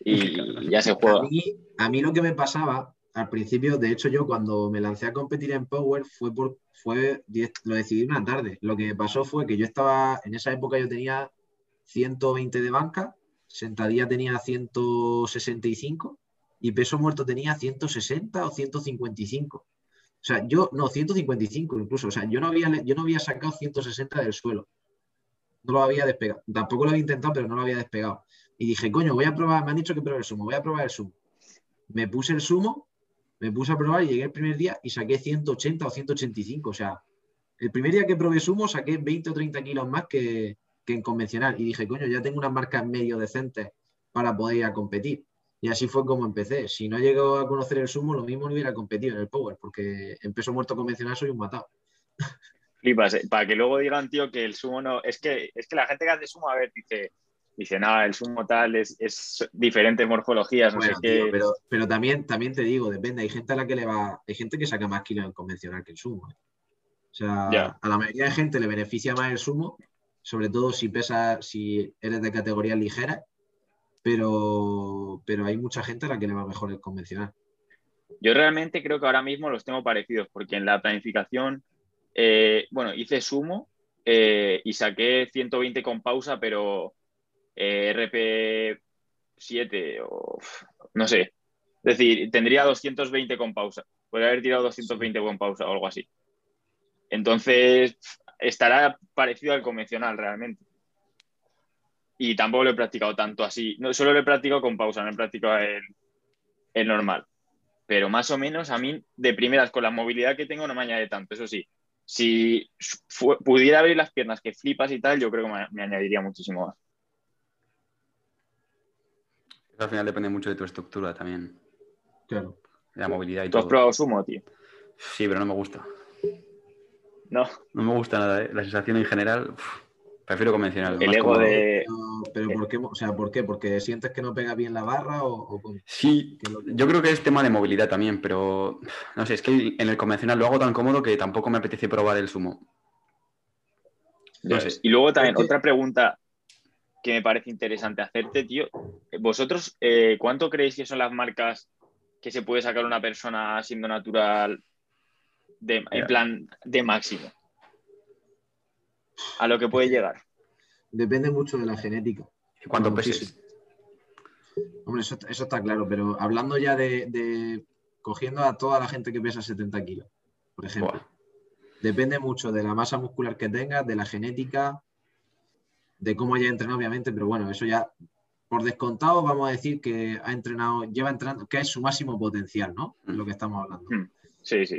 y ya se juega.
A mí, lo que me pasaba al principio, de hecho yo cuando me lancé a competir en Power fue por, fue, lo decidí una tarde. Lo que pasó fue que yo estaba, en esa época yo tenía 120 de banca, sentadilla tenía 165 y peso muerto tenía 160 o 155. O sea, yo, no, 155 incluso. O sea, yo no había, yo no había sacado 160 del suelo. No lo había despegado. Tampoco lo había intentado, pero no lo había despegado. Y dije, coño, voy a probar, me han dicho que pruebe el sumo, voy a probar el sumo. Me puse el sumo, me puse a probar y llegué el primer día y saqué 180 o 185. O sea, el primer día que probé sumo saqué 20 o 30 kilos más que, que en convencional. Y dije, coño, ya tengo unas marcas medio decentes para poder ir a competir. Y así fue como empecé. Si no llego a conocer el sumo, lo mismo no hubiera competido en el Power, porque en peso muerto convencional soy un matado.
Flipas, eh, para que luego digan, tío, que el sumo no. Es que, es que la gente que hace sumo, a ver, dice, dice, nada, el sumo tal es, es diferentes morfologías, no sé qué.
pero, pero también, también te digo, depende, hay gente a la que le va, hay gente que saca más kilos en convencional que el sumo. ¿eh? O sea, a la mayoría de gente le beneficia más el sumo, sobre todo si pesa, si eres de categoría ligera pero, pero hay mucha gente a la que le va mejor el convencional.
Yo realmente creo que ahora mismo los tengo parecidos, porque en la planificación, eh, bueno, hice sumo eh, y saqué 120 con pausa, pero eh, RP7 o no sé. Es decir, tendría 220 con pausa. Podría haber tirado 220 con pausa o algo así. Entonces, estará parecido al convencional realmente y tampoco lo he practicado tanto así. No, solo lo he practicado con pausa, no he practicado el, normal. Pero más o menos a mí, de primeras, con la movilidad que tengo, no me añade tanto. Eso sí, si pudiera abrir las piernas que flipas y tal, yo creo que me, añadiría muchísimo más.
Al final depende mucho de tu estructura también.
Claro.
De la movilidad y
¿Tú has probado sumo, tío?
Sí, pero no me gusta.
No.
No me gusta nada. ¿eh? La sensación en general. Prefiero convencional.
El ego de.
Pero, ¿por qué? O sea, ¿por qué? ¿Porque sientes que no pega bien la barra? O,
Sí, yo creo que es tema de movilidad también, pero no sé, es que en el convencional lo hago tan cómodo que tampoco me apetece probar el sumo.
No sé. Y luego también otra pregunta que me parece interesante hacerte, tío. ¿Vosotros eh, cuánto creéis que son las marcas que se puede sacar una persona siendo natural en plan de máximo? a lo que puede llegar.
Depende mucho de la genética.
¿Y cuánto peses?
Hombre, eso, está claro, pero hablando ya de, cogiendo a toda la gente que pesa 70 kilos, por ejemplo. Depende mucho de la masa muscular que tengas, de la genética, de cómo haya entrenado, obviamente, pero bueno, eso ya por descontado vamos a decir que ha entrenado, lleva entrenando, que es su máximo potencial, ¿no? Es lo que estamos hablando.
Hmm. Sí, sí.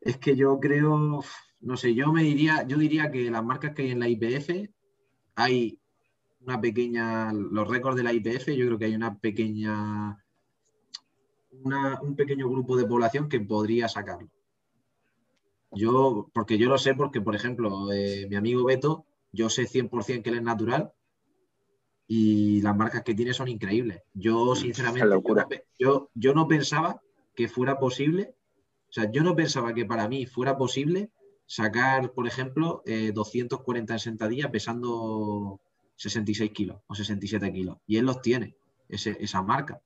Es que yo creo, no sé, yo me diría, yo diría que las marcas que hay en la IPF hay una pequeña, los récords de la IPF, yo creo que hay una pequeña, un pequeño grupo de población que podría sacarlo. Yo, porque yo lo sé, porque por ejemplo, eh, mi amigo Beto, yo sé 100% que él es natural y las marcas que tiene son increíbles. Yo, sinceramente, yo, yo no pensaba que fuera posible, o sea, yo no pensaba que para mí fuera posible sacar, por ejemplo, 240 en sentadilla pesando 66 kilos o 67 kilos. Y él los tiene, esa marca.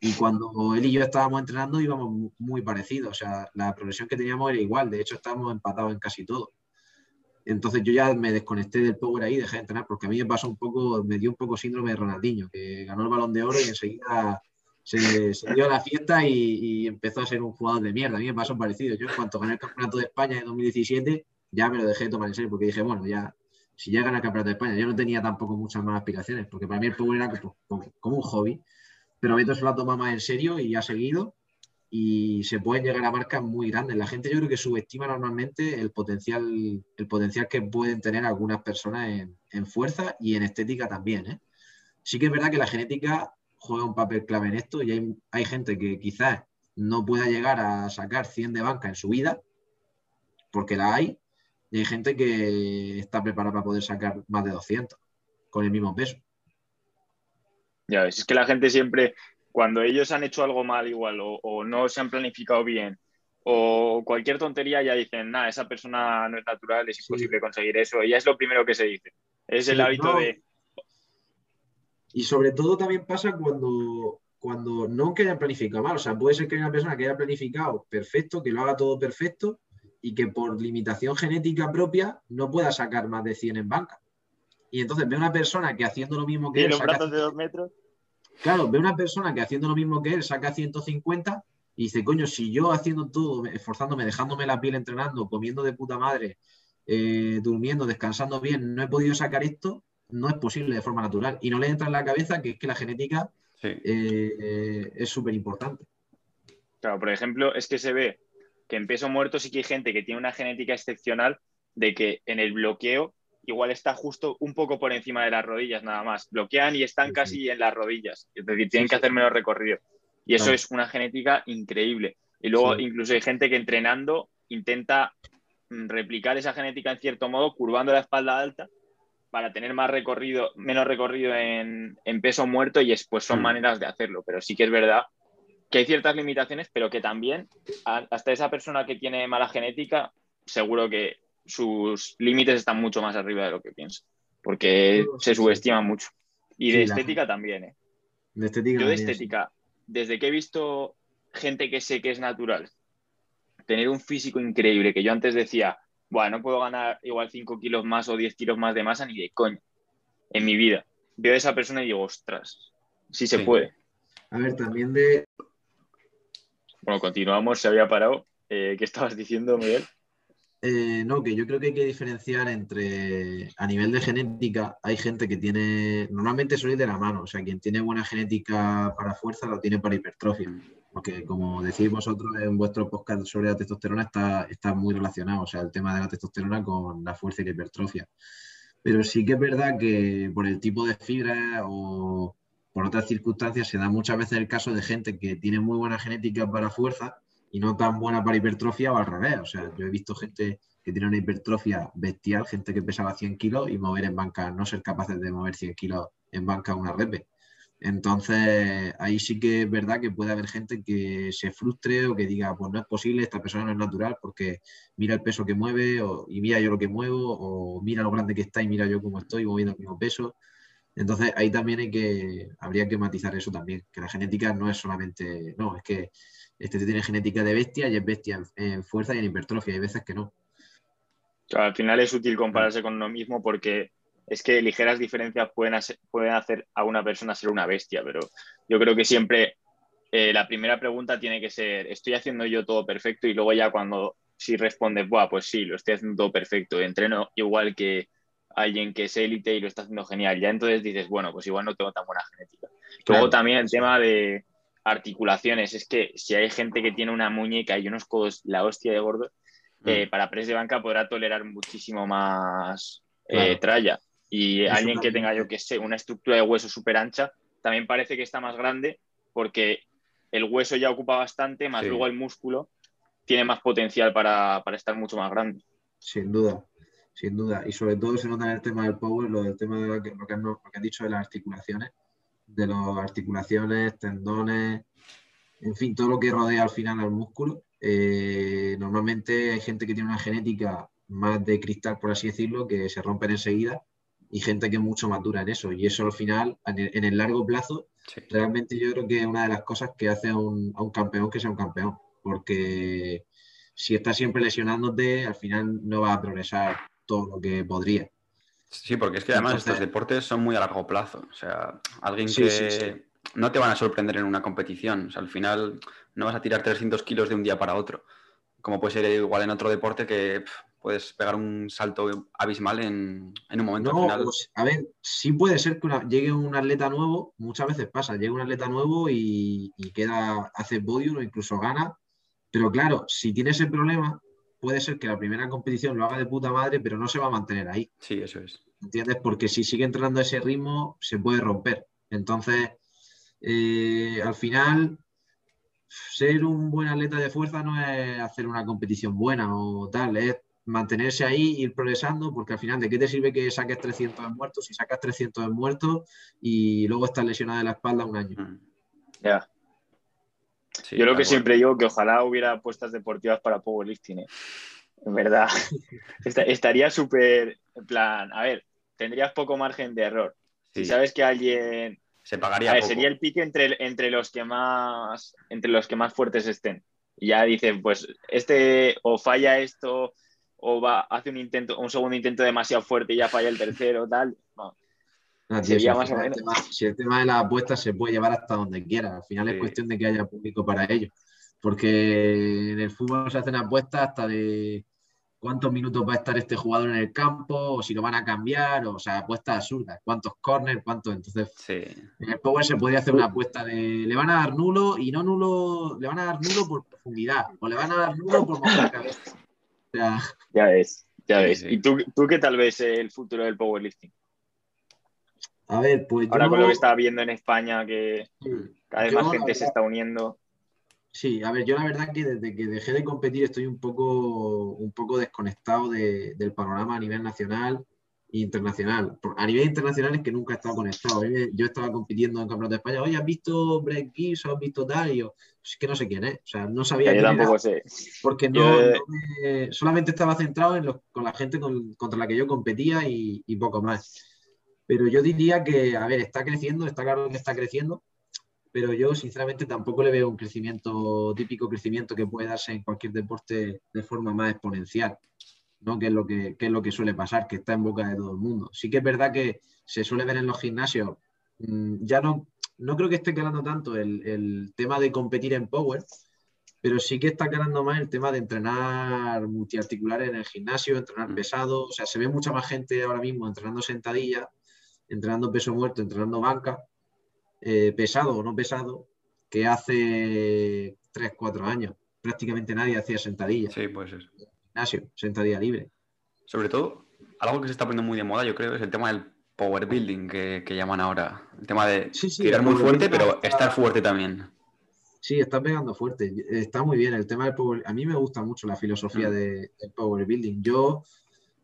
Y cuando él y yo estábamos entrenando íbamos muy parecidos. O sea, la progresión que teníamos era igual. De hecho, estábamos empatados en casi todo. Entonces yo ya me desconecté del power ahí dejé de entrenar porque a mí me pasó un poco, me dio un poco síndrome de Ronaldinho, que ganó el balón de oro y enseguida se, dio la fiesta y, empezó a ser un jugador de mierda. A mí me pasó parecido. Yo, en cuanto gané el Campeonato de España en 2017, ya me lo dejé de tomar en serio porque dije, bueno, ya, si ya gana el Campeonato de España, yo no tenía tampoco muchas más aspiraciones, porque para mí el fútbol era como, un hobby. Pero Beto se lo ha tomado más en serio y ha seguido. Y se pueden llegar a marcas muy grandes. La gente yo creo que subestima normalmente el potencial, el potencial que pueden tener algunas personas en, fuerza y en estética también. ¿eh? Sí que es verdad que la genética juega un papel clave en esto y hay, gente que quizás no pueda llegar a sacar 100 de banca en su vida, porque la hay, y hay gente que está preparada para poder sacar más de 200 con el mismo peso.
Ya ves, es que la gente siempre, cuando ellos han hecho algo mal igual o, no se han planificado bien o cualquier tontería, ya dicen, nada, esa persona no es natural, es imposible conseguir eso. Y ya es lo primero que se dice. Es el hábito de
y sobre todo también pasa cuando, cuando no que hayan planificado mal. O sea, puede ser que haya una persona que haya planificado perfecto, que lo haga todo perfecto y que por limitación genética propia no pueda sacar más de 100 en banca. Y entonces ve una persona que haciendo lo mismo que él.
Saca, de dos metros.
Claro, ve una persona que haciendo lo mismo que él saca 150 y dice, coño, si yo haciendo todo, esforzándome, dejándome la piel entrenando, comiendo de puta madre, eh, durmiendo, descansando bien, no he podido sacar esto, no es posible de forma natural. Y no le entra en la cabeza que es que la genética eh, es súper importante.
Claro, por ejemplo, es que se ve que en peso muerto sí que hay gente que tiene una genética excepcional de que en el bloqueo igual está justo un poco por encima de las rodillas nada más. Bloquean y están casi en las rodillas. Es decir, tienen que hacer menos recorrido. Y eso es una genética increíble. Y luego incluso hay gente que entrenando intenta mm, replicar esa genética en cierto modo, curvando la espalda alta para tener más recorrido, menos recorrido en, peso muerto y después son mm. maneras de hacerlo. Pero sí que es verdad que hay ciertas limitaciones, pero que también hasta esa persona que tiene mala genética, seguro que sus límites están mucho más arriba de lo que piensa, porque se subestima mucho. Y de estética también, ¿eh?
De estética
Yo de estética, desde que he visto gente que sé que es natural, tener un físico increíble, que yo antes decía, bueno, no puedo ganar igual 5 kilos más o 10 kilos más de masa ni de coño en mi vida. Veo a esa persona y digo, ostras, sí se puede.
A ver, también de...
Bueno, continuamos, se había parado. Eh, ¿Qué estabas diciendo, Miguel?
Eh, no, que yo creo que hay que diferenciar entre, a nivel de genética, hay gente que tiene, normalmente suele ir de la mano, o sea, quien tiene buena genética para fuerza lo tiene para hipertrofia, porque como decís vosotros en vuestro podcast sobre la testosterona está, está muy relacionado, o sea, el tema de la testosterona con la fuerza y la hipertrofia. Pero sí que es verdad que por el tipo de fibra o por otras circunstancias se da muchas veces el caso de gente que tiene muy buena genética para fuerza y no tan buena para hipertrofia o al revés. O sea, yo he visto gente que tiene una hipertrofia bestial, gente que pesaba 100 kilos y mover en banca, no ser capaces de mover 100 kilos en banca una repe. Entonces, ahí sí que es verdad que puede haber gente que se frustre o que diga, pues no es posible, esta persona no es natural porque mira el peso que mueve o, y mira yo lo que muevo o mira lo grande que está y mira yo cómo estoy moviendo el mismo peso. Entonces, ahí también hay que, habría que matizar eso también, que la genética no es solamente, no, es que este tiene genética de bestia y es bestia en, fuerza y en hipertrofia, hay veces que no.
al final es útil compararse con uno mismo porque es que ligeras diferencias pueden, pueden hacer a una persona ser una bestia, pero yo creo que siempre eh, la primera pregunta tiene que ser, ¿estoy haciendo yo todo perfecto? Y luego ya cuando si respondes, Buah, pues sí, lo estoy haciendo todo perfecto, entreno igual que alguien que es élite y lo está haciendo genial, ya entonces dices, bueno, pues igual no tengo tan buena genética. Luego también el tema de, articulaciones. Es que si hay gente que tiene una muñeca y unos codos, la hostia de gordo, eh, mm. para press de banca podrá tolerar muchísimo más eh, tralla. Y alguien que tenga, yo que sé, una estructura de hueso súper ancha, también parece que está más grande porque el hueso ya ocupa bastante, más luego el músculo tiene más potencial para, estar mucho más grande.
Sin duda, sin duda. Y sobre todo se nota en el tema del power, lo del tema de lo que, lo que, lo que han dicho de las articulaciones de las articulaciones, tendones, en fin, todo lo que rodea al final al músculo. Eh, normalmente hay gente que tiene una genética más de cristal, por así decirlo, que se rompen enseguida y gente que es mucho más dura en eso. Y eso al final, en el, largo plazo, realmente yo creo que es una de las cosas que hace a un, a un campeón que sea un campeón. Porque si estás siempre lesionándote, al final no va a progresar todo lo que podría.
Sí, porque es que además estos deportes son muy a largo plazo. O sea, alguien que no te van a sorprender en una competición. O sea, al final no vas a tirar 300 kilos de un día para otro. Como puede ser igual en otro deporte que puedes pegar un salto abismal en, un momento. final...
Pues, a ver, sí puede ser que llegue un atleta nuevo, muchas veces pasa, llega un atleta nuevo y, y queda, hace podium o incluso gana. Pero claro, si tiene ese problema, puede ser que la primera competición lo haga de puta madre, pero no se va a mantener ahí.
Sí, eso es.
¿Entiendes? Porque si sigue entrenando a ese ritmo, se puede romper. Entonces, eh, al final, ser un buen atleta de fuerza no es hacer una competición buena o tal, es mantenerse ahí, ir progresando, porque al final, ¿de qué te sirve que saques 300 en muertos si sacas 300 en muertos y luego estás lesionado de la espalda un año?
Mm. Yo lo que siempre digo que ojalá hubiera apuestas deportivas para powerlifting. ¿eh? En verdad, estaría súper, en plan, a ver, tendrías poco margen de error. Si sabes que alguien
se pagaría.
sería el pique entre, entre los que más entre los que más fuertes estén. Y ya dicen, pues este o falla esto o va hace un intento, un segundo intento demasiado fuerte y ya falla el tercero, tal. No,
si, el tema, de las apuestas se puede llevar hasta donde quiera. Al final es cuestión de que haya público para ello. Porque en el fútbol se hacen apuestas hasta de cuántos minutos va a estar este jugador en el campo, o si lo van a cambiar, o, sea, apuestas absurdas, cuántos corners, cuántos. Entonces, en el Power se podría hacer una apuesta de le van a dar nulo y no nulo, le van a dar nulo por profundidad, o le van a dar nulo por mover la cabeza.
Ya es. Ya ves. ¿Y tú, tú qué tal ves el futuro del powerlifting?
A ver, pues
Ahora con lo que está viendo en España, que cada vez más gente se está uniendo.
Sí, a ver, yo la verdad que desde que dejé de competir estoy un poco, un poco desconectado del panorama a nivel nacional e internacional. A nivel internacional es que nunca he estado conectado. Yo estaba compitiendo en Campeonato de España. Oye, ¿has visto Brett Gibbs o has visto tal? Y yo, es que no sé quién es. O sea, no sabía
quién tampoco sé.
Porque no, solamente estaba centrado en con la gente contra la que yo competía y, y poco más. Pero yo diría que, a ver, está creciendo, está claro que está creciendo pero yo sinceramente tampoco le veo un crecimiento, típico crecimiento que puede darse en cualquier deporte de forma más exponencial, ¿no? Que es lo que, es lo que suele pasar, que está en boca de todo el mundo. Sí que es verdad que se suele ver en los gimnasios, mm, ya no, no creo que esté calando tanto el, tema de competir en power, pero sí que está calando más el tema de entrenar multiarticulares en el gimnasio, entrenar mm. pesado, o sea, se ve mucha más gente ahora mismo entrenando sentadilla, entrenando peso muerto, entrenando banca, eh, pesado o no pesado que hace 3, 4 años. Prácticamente nadie hacía sentadilla.
Sí, pues eso.
Gimnasio, sentadilla libre.
Sobre todo, algo que se está poniendo muy de moda, yo creo, es el tema del power building que, llaman ahora. El tema de tirar muy fuerte, pero estar fuerte también.
Sí, está pegando fuerte. Está muy bien el tema del power. A mí me gusta mucho la filosofía mm. del power building. Yo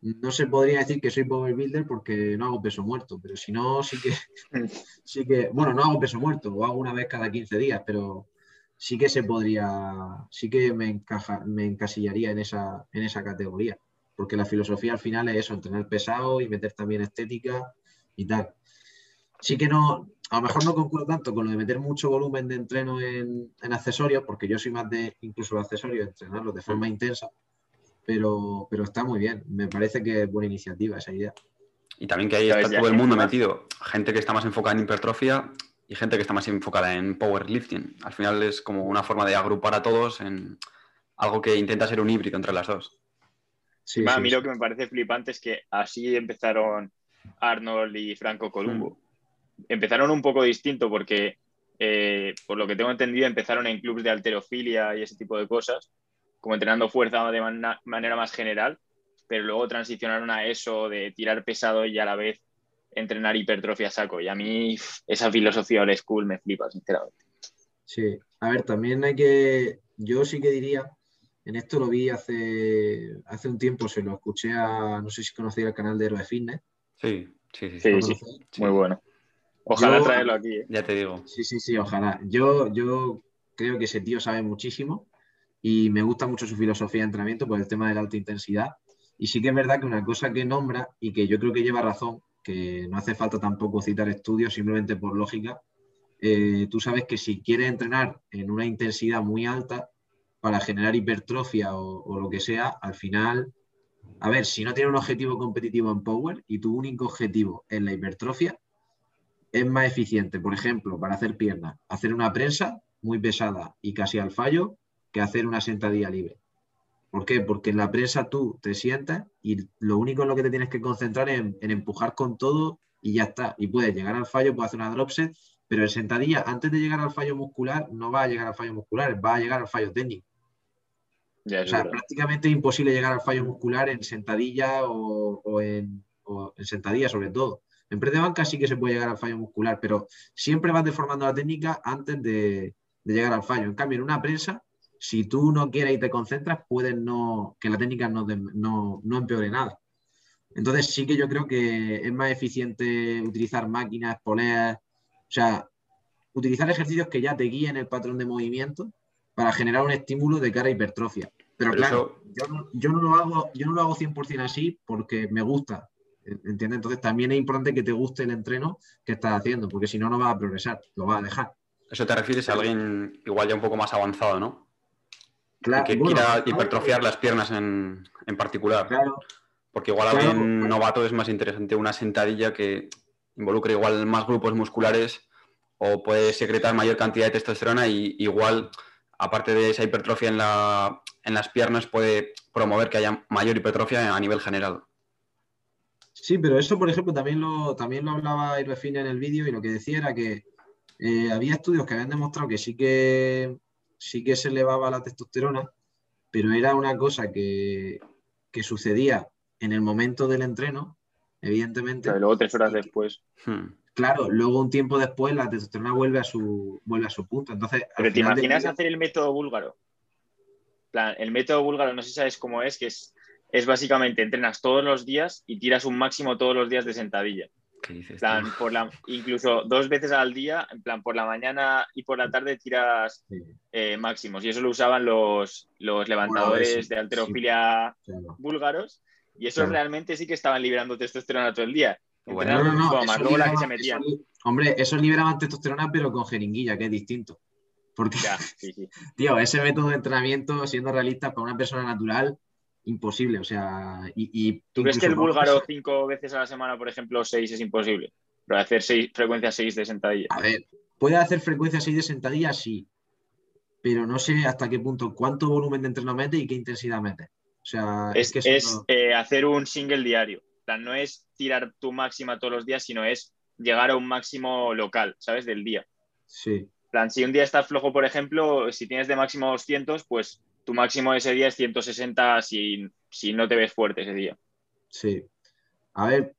no se podría decir que soy power builder porque no hago peso muerto, pero si no, sí que, sí que, bueno, no hago peso muerto, lo hago una vez cada 15 días, pero sí que se podría, sí que me, encaja, me encasillaría en esa, en esa categoría, porque la filosofía al final es eso, entrenar pesado y meter también estética y tal. Sí que no, a lo mejor no concurro tanto con lo de meter mucho volumen de entreno en, en accesorios, porque yo soy más de incluso los accesorios, entrenarlos de forma intensa pero, pero está muy bien. Me parece que es buena iniciativa esa idea.
Y también que ahí está todo el mundo metido. Gente que está más enfocada en hipertrofia y gente que está más enfocada en powerlifting. Al final es como una forma de agrupar a todos en algo que intenta ser un híbrido entre las dos.
Sí, a mí lo que me parece flipante es que así empezaron Arnold y Franco Columbo. Mm. Empezaron un poco distinto porque, eh, por lo que tengo entendido, empezaron en clubes de alterofilia y ese tipo de cosas como entrenando fuerza de manera más general, pero luego transicionaron a eso de tirar pesado y a la vez entrenar hipertrofia saco. Y a mí esa filosofía old school me flipa, sinceramente.
Sí, a ver, también hay que, yo sí que diría, en esto lo vi hace, hace un tiempo, se lo escuché a, no sé si conocéis el canal de Héroe Fitness.
Sí, sí, sí.
sí, Muy bueno. Ojalá traerlo aquí. ¿eh?
Ya te digo.
Sí, sí, sí, ojalá. Yo, yo creo que ese tío sabe muchísimo y me gusta mucho su filosofía de entrenamiento por el tema de la alta intensidad. Y sí que es verdad que una cosa que nombra y que yo creo que lleva razón, que no hace falta tampoco citar estudios, simplemente por lógica, eh, tú sabes que si quieres entrenar en una intensidad muy alta para generar hipertrofia o, lo que sea, al final, a ver, si no tienes un objetivo competitivo en Power y tu único objetivo es la hipertrofia, es más eficiente, por ejemplo, para hacer piernas, hacer una prensa muy pesada y casi al fallo que hacer una sentadilla libre. ¿Por qué? Porque en la prensa tú te sientas y lo único en lo que te tienes que concentrar es en, empujar con todo y ya está. Y puedes llegar al fallo, puedes hacer una drop set, pero en sentadilla, antes de llegar al fallo muscular, no va a llegar al fallo muscular, va a llegar al fallo técnico. o sea, prácticamente es imposible llegar al fallo muscular en sentadilla o, en, sentadilla sobre todo. En pre de banca sí que se puede llegar al fallo muscular, pero siempre vas deformando la técnica antes de, de llegar al fallo. En cambio, en una prensa si tú no quieres y te concentras, puedes no, que la técnica no, no, empeore nada. Entonces sí que yo creo que es más eficiente utilizar máquinas, poleas, o sea, utilizar ejercicios que ya te guíen el patrón de movimiento para generar un estímulo de cara a hipertrofia. Pero, claro, yo, no, lo hago, yo no lo hago 100% así porque me gusta, ¿entiendes? Entonces también es importante que te guste el entreno que estás haciendo, porque si no, no vas a progresar, lo vas a dejar.
Eso te refieres a alguien igual ya un poco más avanzado, ¿no? Que quiera hipertrofiar las piernas en, particular. Porque igual a alguien novato es más interesante una sentadilla que involucre igual más grupos musculares o puede secretar mayor cantidad de testosterona y igual, aparte de esa hipertrofia en, la, en las piernas, puede promover que haya mayor hipertrofia a nivel general.
Sí, pero eso, por ejemplo, también lo, también lo hablaba Irvefine en el vídeo y lo que decía era que eh, había estudios que habían demostrado que sí que sí que se elevaba la testosterona, pero era una cosa que, sucedía en el momento del entreno, evidentemente.
Pero luego tres horas después.
Hmm.
Claro, luego un tiempo después la testosterona vuelve a su, vuelve a su punto. Entonces,
Pero ¿te imaginas
día-
hacer el método búlgaro? Plan, el método búlgaro, no sé si sabes cómo es, que es, es básicamente entrenas todos los días y tiras un máximo todos los días de sentadilla.
¿Qué dices?
En plan,
tío?
por la, incluso dos veces al día, en plan, por la mañana y por la tarde tiras
Sí,
eh, máximos. Y eso lo usaban los, los levantadores
sí,
de alterofilia
claro.
búlgaros. Y esos
Claro.
realmente sí que estaban liberando testosterona todo el día.
Bueno,
No, no, no,
muchísimo más.
eso
Luego la que
liberaba-
se metían.
eso li- hombre, eso liberaban testosterona, pero con jeringuilla, que es distinto. Porque,
Ya, sí, sí.
tío, ese método de entrenamiento, siendo realista, para una persona natural, imposible. O sea, y. y
¿Tú crees que el búlgaro cinco veces a la semana, por ejemplo, seis es imposible? Pero hacer seis, frecuencia seis de sentadilla.
A ver, puede hacer frecuencia 6 de sentadilla, sí. Pero no sé hasta qué punto, cuánto volumen de entreno mete y qué intensidad mete. O sea,
Es,
que
es,
no-
eh, hacer un single diario. O sea, no es tirar tu máxima todos los días, sino es llegar a un máximo local, ¿sabes? Del día.
Sí,
plan, si un día estás flojo, por ejemplo, si tienes de máximo 200, pues tu máximo ese día es 160 si, si no te ves fuerte ese día.
sí. A ver,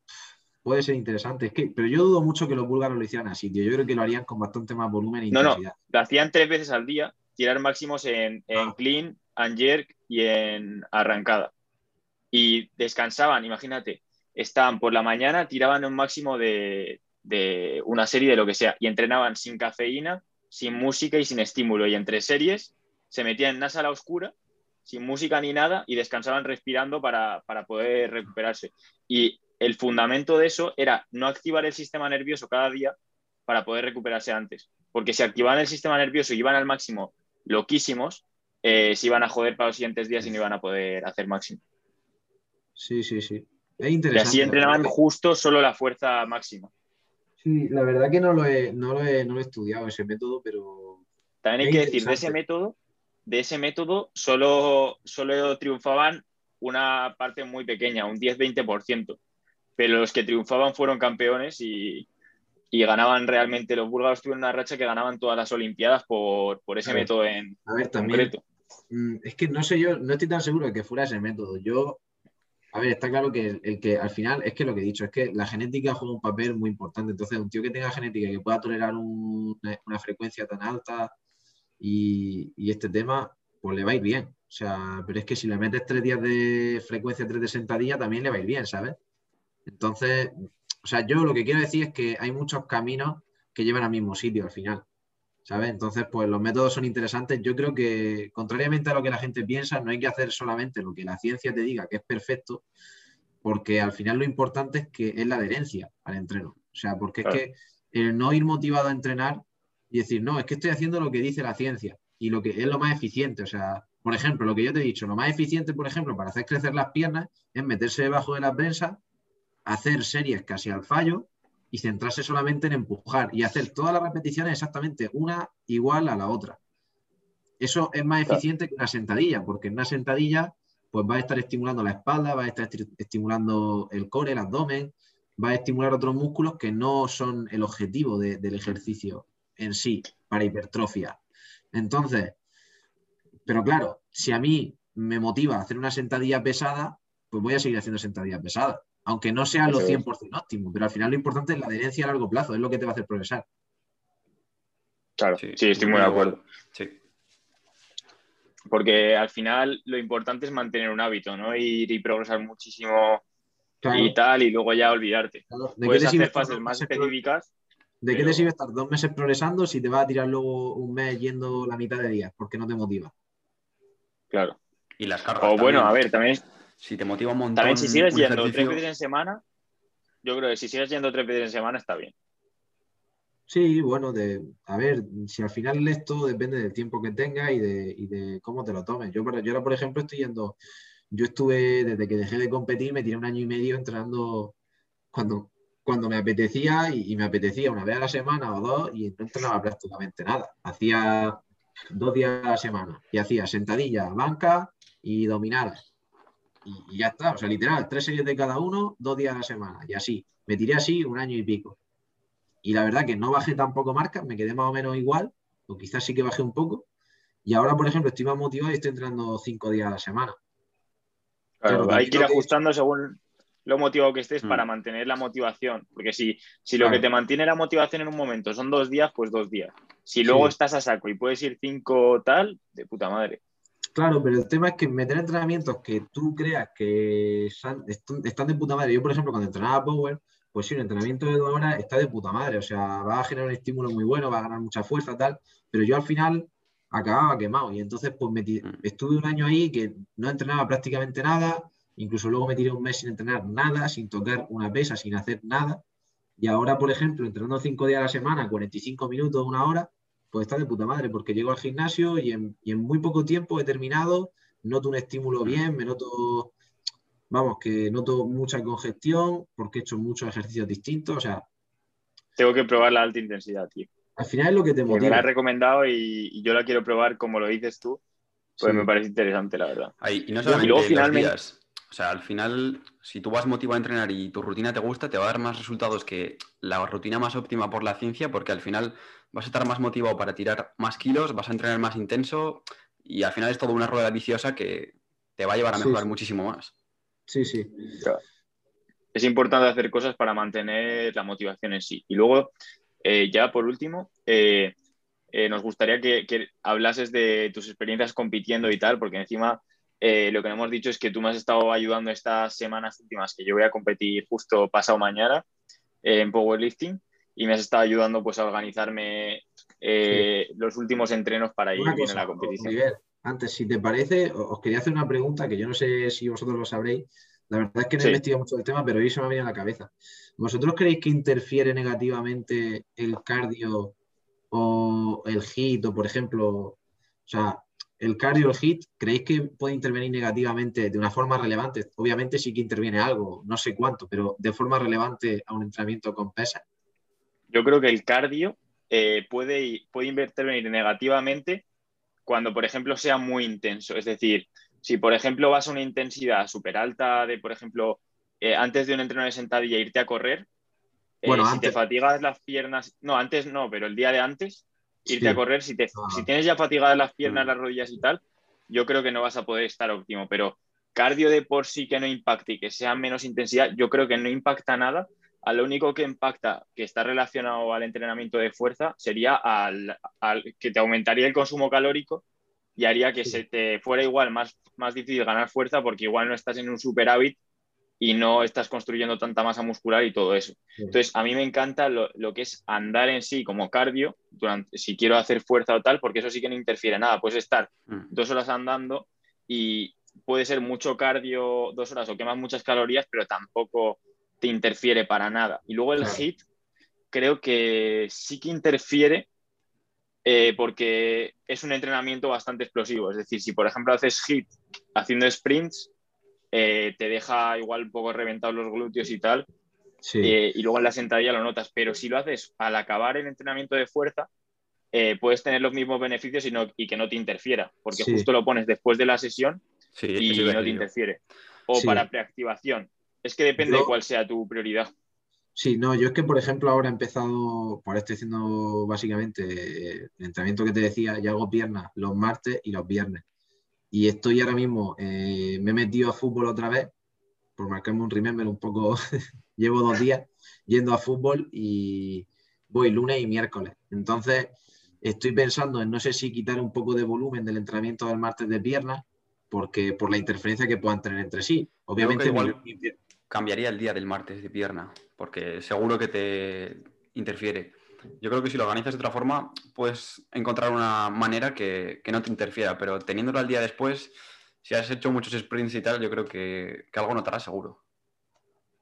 puede ser interesante. Es que, pero yo dudo mucho que los búlgaros lo hicieran así, tío. Yo creo que lo harían con bastante más volumen e
No, no. Lo hacían tres veces al día, tirar máximos en, en
Ah.
clean, and jerk y en arrancada. Y descansaban, imagínate, estaban por la mañana, tiraban un máximo de, de una serie de lo que sea y entrenaban sin cafeína, sin música y sin estímulo. Y entre series se metían en una sala oscura, sin música ni nada, y descansaban respirando para, para poder recuperarse. Y el fundamento de eso era no activar el sistema nervioso cada día para poder recuperarse antes. Porque si activaban el sistema nervioso y iban al máximo loquísimos, eh, se iban a joder para los siguientes días y no iban a poder hacer máximo.
Sí, sí, sí. Es
Y así entrenaban justo solo la fuerza máxima.
Sí, la verdad que no lo he, no lo he, no lo he estudiado ese método, pero
También hay
Es
que decir, de ese método, de ese método solo, solo triunfaban una parte muy pequeña, un 10-20%. Pero los que triunfaban fueron campeones y, y ganaban realmente. Los búlgaros tuvieron una racha que ganaban todas las Olimpiadas por, por ese método en
a ver, también.
concreto.
Mm, Es que no sé yo, no estoy tan seguro de que fuera ese método. Yo, a ver, está claro que el, el que al final es que lo que he dicho es que la genética juega un papel muy importante. Entonces, un tío que tenga genética y que pueda tolerar un- una frecuencia tan alta y, y este tema, pues le va a ir bien. O sea, pero es que si le metes tres días de frecuencia, tres de sentadilla, también le va a ir bien, ¿sabes? Entonces, o sea, yo lo que quiero decir es que hay muchos caminos que llevan al mismo sitio al final. ¿sabes? Entonces, pues los métodos son interesantes. Yo creo que, contrariamente a lo que la gente piensa, no hay que hacer solamente lo que la ciencia te diga que es perfecto, porque al final lo importante es que es la adherencia al entreno. O sea, porque
Claro.
es que el no ir motivado a entrenar y decir, no, es que estoy haciendo lo que dice la ciencia y lo que es lo más eficiente. O sea, por ejemplo, lo que yo te he dicho, lo más eficiente, por ejemplo, para hacer crecer las piernas es meterse debajo de la prensa, hacer series casi al fallo y centrarse solamente en empujar y hacer todas las repeticiones exactamente una igual a la otra. Eso es más eficiente que una sentadilla, porque en una sentadilla pues va a estar estimulando la espalda, va a estar esti- estimulando el core, el abdomen, va a estimular otros músculos que no son el objetivo de- del ejercicio en sí para hipertrofia. Entonces, pero claro, si a mí me motiva a hacer una sentadilla pesada, pues voy a seguir haciendo sentadilla pesada aunque no sea lo
Eso es.
100% óptimo, pero al final lo importante es la adherencia a largo plazo, es lo que te va a hacer progresar.
Claro,
Sí,
sí, estoy muy de acuerdo.
Sí.
Porque al final lo importante es mantener un hábito, ¿no? Ir y progresar muchísimo
Claro,
y tal, y luego ya olvidarte.
claro. ¿De, qué
Puedes hacer fases más específicas.
¿De qué te sirve estar dos meses progresando si te vas a tirar luego un mes yendo la mitad de días? Porque no te motiva.
Claro.
Y las cargas.
O bueno, a ver, también,
Si te motiva un montón.
también si sigues yendo tres veces en semana, yo creo que si sigues yendo tres veces en semana está bien.
Sí, bueno, de, a ver, si al final esto depende del tiempo que tengas y de, y de cómo te lo tomes. Yo, yo ahora, por ejemplo, estoy yendo, yo estuve, desde que dejé de competir, me tiré un año y medio entrenando cuando, cuando me apetecía y, y me apetecía una vez a la semana o dos y no entrenaba prácticamente nada. Hacía dos días a la semana y hacía sentadilla, banca y dominadas. Y, y ya está, o sea, literal, tres series de cada uno, dos días a la semana y así. Me tiré así un año y pico. Y la verdad que no bajé tampoco marcas, me quedé más o menos igual, o quizás sí que bajé un poco. Y ahora, por ejemplo, estoy más motivado y estoy entrenando cinco días a la semana.
Claro, hay que ir ajustando según lo motivado que estés para mm. mantener la motivación. Porque si, si lo que te mantiene la motivación en un momento son dos días, pues dos días. Si luego estás a saco y puedes ir cinco tal, de puta madre.
Claro, pero el tema es que meter entrenamientos que tú creas que están, de puta madre. Yo, por ejemplo, cuando entrenaba Power, pues sí, un entrenamiento de dos horas está de puta madre. O sea, va a generar un estímulo muy bueno, va a ganar mucha fuerza, tal. Pero yo al final acababa quemado. Y entonces, pues metí, mm. estuve un año ahí que no entrenaba prácticamente nada. Incluso luego me tiré un mes sin entrenar nada, sin tocar una pesa, sin hacer nada. Y ahora, por ejemplo, entrenando cinco días a la semana, 45 minutos, una hora, pues está de puta madre, porque llego al gimnasio y en, muy poco tiempo he terminado, noto un estímulo bien, me noto, vamos, que noto mucha congestión, porque he hecho muchos ejercicios distintos, o sea...
Tengo que probar la alta intensidad, tío.
Al final es lo que te motiva.
Me la he recomendado y, yo la quiero probar como lo dices tú, pues me parece interesante, la verdad.
y no solamente luego, finalmente... O sea, al final, si tú vas motivado a entrenar y tu rutina te gusta, te va a dar más resultados que la rutina más óptima por la ciencia, porque al final vas a estar más motivado para tirar más kilos, vas a entrenar más intenso y al final es todo una rueda viciosa que te va a llevar a mejorar muchísimo más.
Sí, sí.
Es importante hacer cosas para mantener la motivación en sí. Y luego, eh, ya por último, eh, eh, nos gustaría que, que, hablases de tus experiencias compitiendo y tal, porque encima lo que hemos dicho es que tú me has estado ayudando estas semanas últimas, que yo voy a competir justo pasado mañana en powerlifting y me has estado ayudando pues a organizarme eh, los últimos entrenos para ir bien en la competición.
antes, si te parece, os quería hacer una pregunta que yo no sé si vosotros lo sabréis. La verdad es que no he investigado mucho el tema, pero hoy se me ha venido a la cabeza. ¿Vosotros creéis que interfiere negativamente el cardio o el hit o, por ejemplo, o sea, el cardio hit, ¿creéis que puede intervenir negativamente de una forma relevante? Obviamente sí que interviene algo, no sé cuánto, pero de forma relevante a un entrenamiento con pesas
yo creo que el cardio eh, puede, puede intervenir negativamente cuando, por ejemplo, sea muy intenso. Es decir, si, por ejemplo, vas a una intensidad súper alta de, por ejemplo, eh, antes de un entreno de sentadilla irte a correr, eh, si te fatigas las piernas, no, antes no, pero el día de antes, irte a correr, si, te, ah. si tienes ya fatigadas las piernas, mm. las rodillas y tal, yo creo que no vas a poder estar óptimo, pero cardio de por sí que no impacte y que sea menos intensidad, yo creo que no impacta nada a lo único que impacta, que está relacionado al entrenamiento de fuerza, sería al, que te aumentaría el consumo calórico y haría que se te fuera igual más, más difícil ganar fuerza porque igual no estás en un superávit y no estás construyendo tanta masa muscular y todo eso. Entonces, a mí me encanta lo, que es andar en sí como cardio, durante, si quiero hacer fuerza o tal, porque eso sí que no interfiere nada. Puedes estar mm. dos horas andando y puede ser mucho cardio dos horas o quemas muchas calorías, pero tampoco te interfiere para nada. Y luego el hit, creo que sí que interfiere eh, porque es un entrenamiento bastante explosivo. Es decir, si por ejemplo haces hit haciendo sprints, eh, te deja igual un poco reventados los glúteos y tal. Eh, y luego en la sentadilla lo notas. Pero si lo haces al acabar el entrenamiento de fuerza, puedes tener los mismos beneficios y, y, que no te interfiera, porque justo lo pones después de la sesión y no te interfiere. O para preactivación, es que depende de cuál sea tu prioridad.
Sí, no, yo es que, por ejemplo, ahora he empezado, por estoy haciendo básicamente el entrenamiento que te decía, ya hago piernas los martes y los viernes. Y estoy ahora mismo, eh, me he metido a fútbol otra vez, por marcarme un remember un poco, llevo dos días yendo a fútbol y voy lunes y miércoles. Entonces, estoy pensando en no sé si quitar un poco de volumen del entrenamiento del martes de piernas, porque por la interferencia que puedan tener entre sí. Obviamente,
igual cambiaría el día del martes de pierna, porque seguro que te interfiere. Yo creo que si lo organizas de otra forma, puedes encontrar una manera que, no te interfiera, pero teniéndolo al día después, si has hecho muchos sprints y tal, yo creo que, que algo notarás seguro.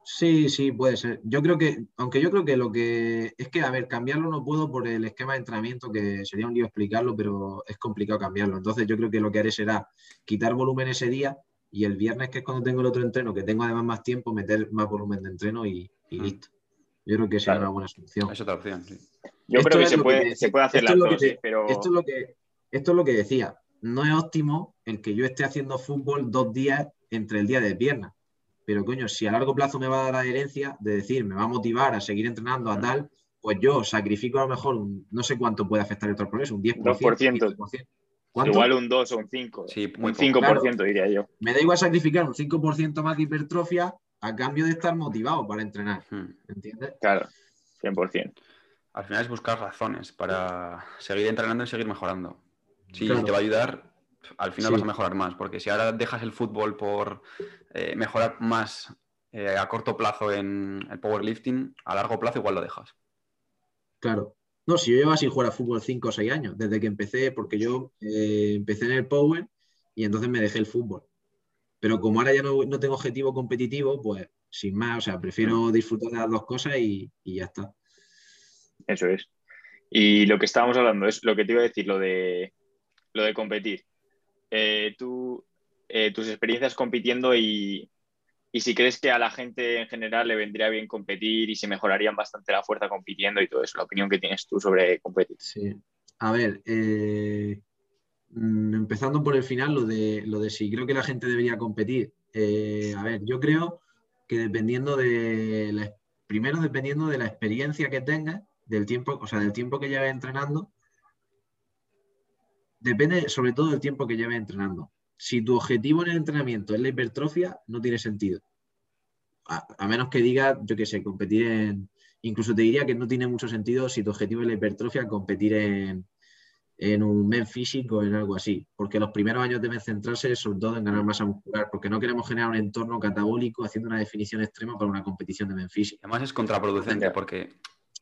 Sí, sí, puede ser. Yo creo que, aunque yo creo que lo que es que, a ver, cambiarlo no puedo por el esquema de entrenamiento, que sería un lío explicarlo, pero es complicado cambiarlo. Entonces yo creo que lo que haré será quitar volumen ese día y el viernes, que es cuando tengo el otro entreno, que tengo además más tiempo, meter más volumen de entreno y, mm. listo. Yo creo que será una buena solución.
Es otra opción, sí.
Yo creo que se puede, se puede, hacer las dos, pero...
Esto es, lo que, esto es lo que decía. No es óptimo el que yo esté haciendo fútbol dos días entre el día de piernas pero coño, si a largo plazo me va a dar la herencia de decir, me va a motivar a seguir entrenando a tal, pues yo sacrifico a lo mejor, no sé cuánto puede afectar el otro progreso, un 10%, 2%.
Igual un 2 o un 5.
Sí,
un 5% diría yo.
Me da igual sacrificar un 5% más de hipertrofia a cambio de estar motivado para entrenar. ¿Entiendes?
Claro, 100%.
Al final es buscar razones para seguir entrenando y seguir mejorando. Si te va a ayudar, al final vas a mejorar más, porque si ahora dejas el fútbol por eh, mejorar más eh, a corto plazo en el powerlifting, a largo plazo igual lo dejas.
Claro. No, si yo llevo sin jugar a fútbol 5 o 6 años, desde que empecé, porque yo eh, empecé en el Power y entonces me dejé el fútbol. Pero como ahora ya no, tengo objetivo competitivo, pues sin más, o sea, prefiero disfrutar de las dos cosas y, ya está.
Eso es. Y lo que estábamos hablando es lo que te iba a decir, lo de, lo de competir. Eh, tú, eh, tus experiencias compitiendo y, y si crees que a la gente en general le vendría bien competir y se mejorarían bastante la fuerza compitiendo y todo eso, la opinión que tienes tú sobre competir.
Sí, a ver, eh, empezando por el final, lo de, lo de si creo que la gente debería competir. Eh, a ver, yo creo que dependiendo de la, primero dependiendo de la experiencia que tengas, del tiempo, o sea, del tiempo que lleves entrenando, depende sobre todo del tiempo que lleves entrenando si tu objetivo en el entrenamiento es la hipertrofia, no tiene sentido. A, menos que digas, yo qué sé, competir en. Incluso te diría que no tiene mucho sentido si tu objetivo es la hipertrofia, competir en, un men físico o en algo así. Porque los primeros años deben centrarse sobre todo en ganar masa muscular, porque no queremos generar un entorno catabólico haciendo una definición extrema para una competición de men físico.
Además es contraproducente porque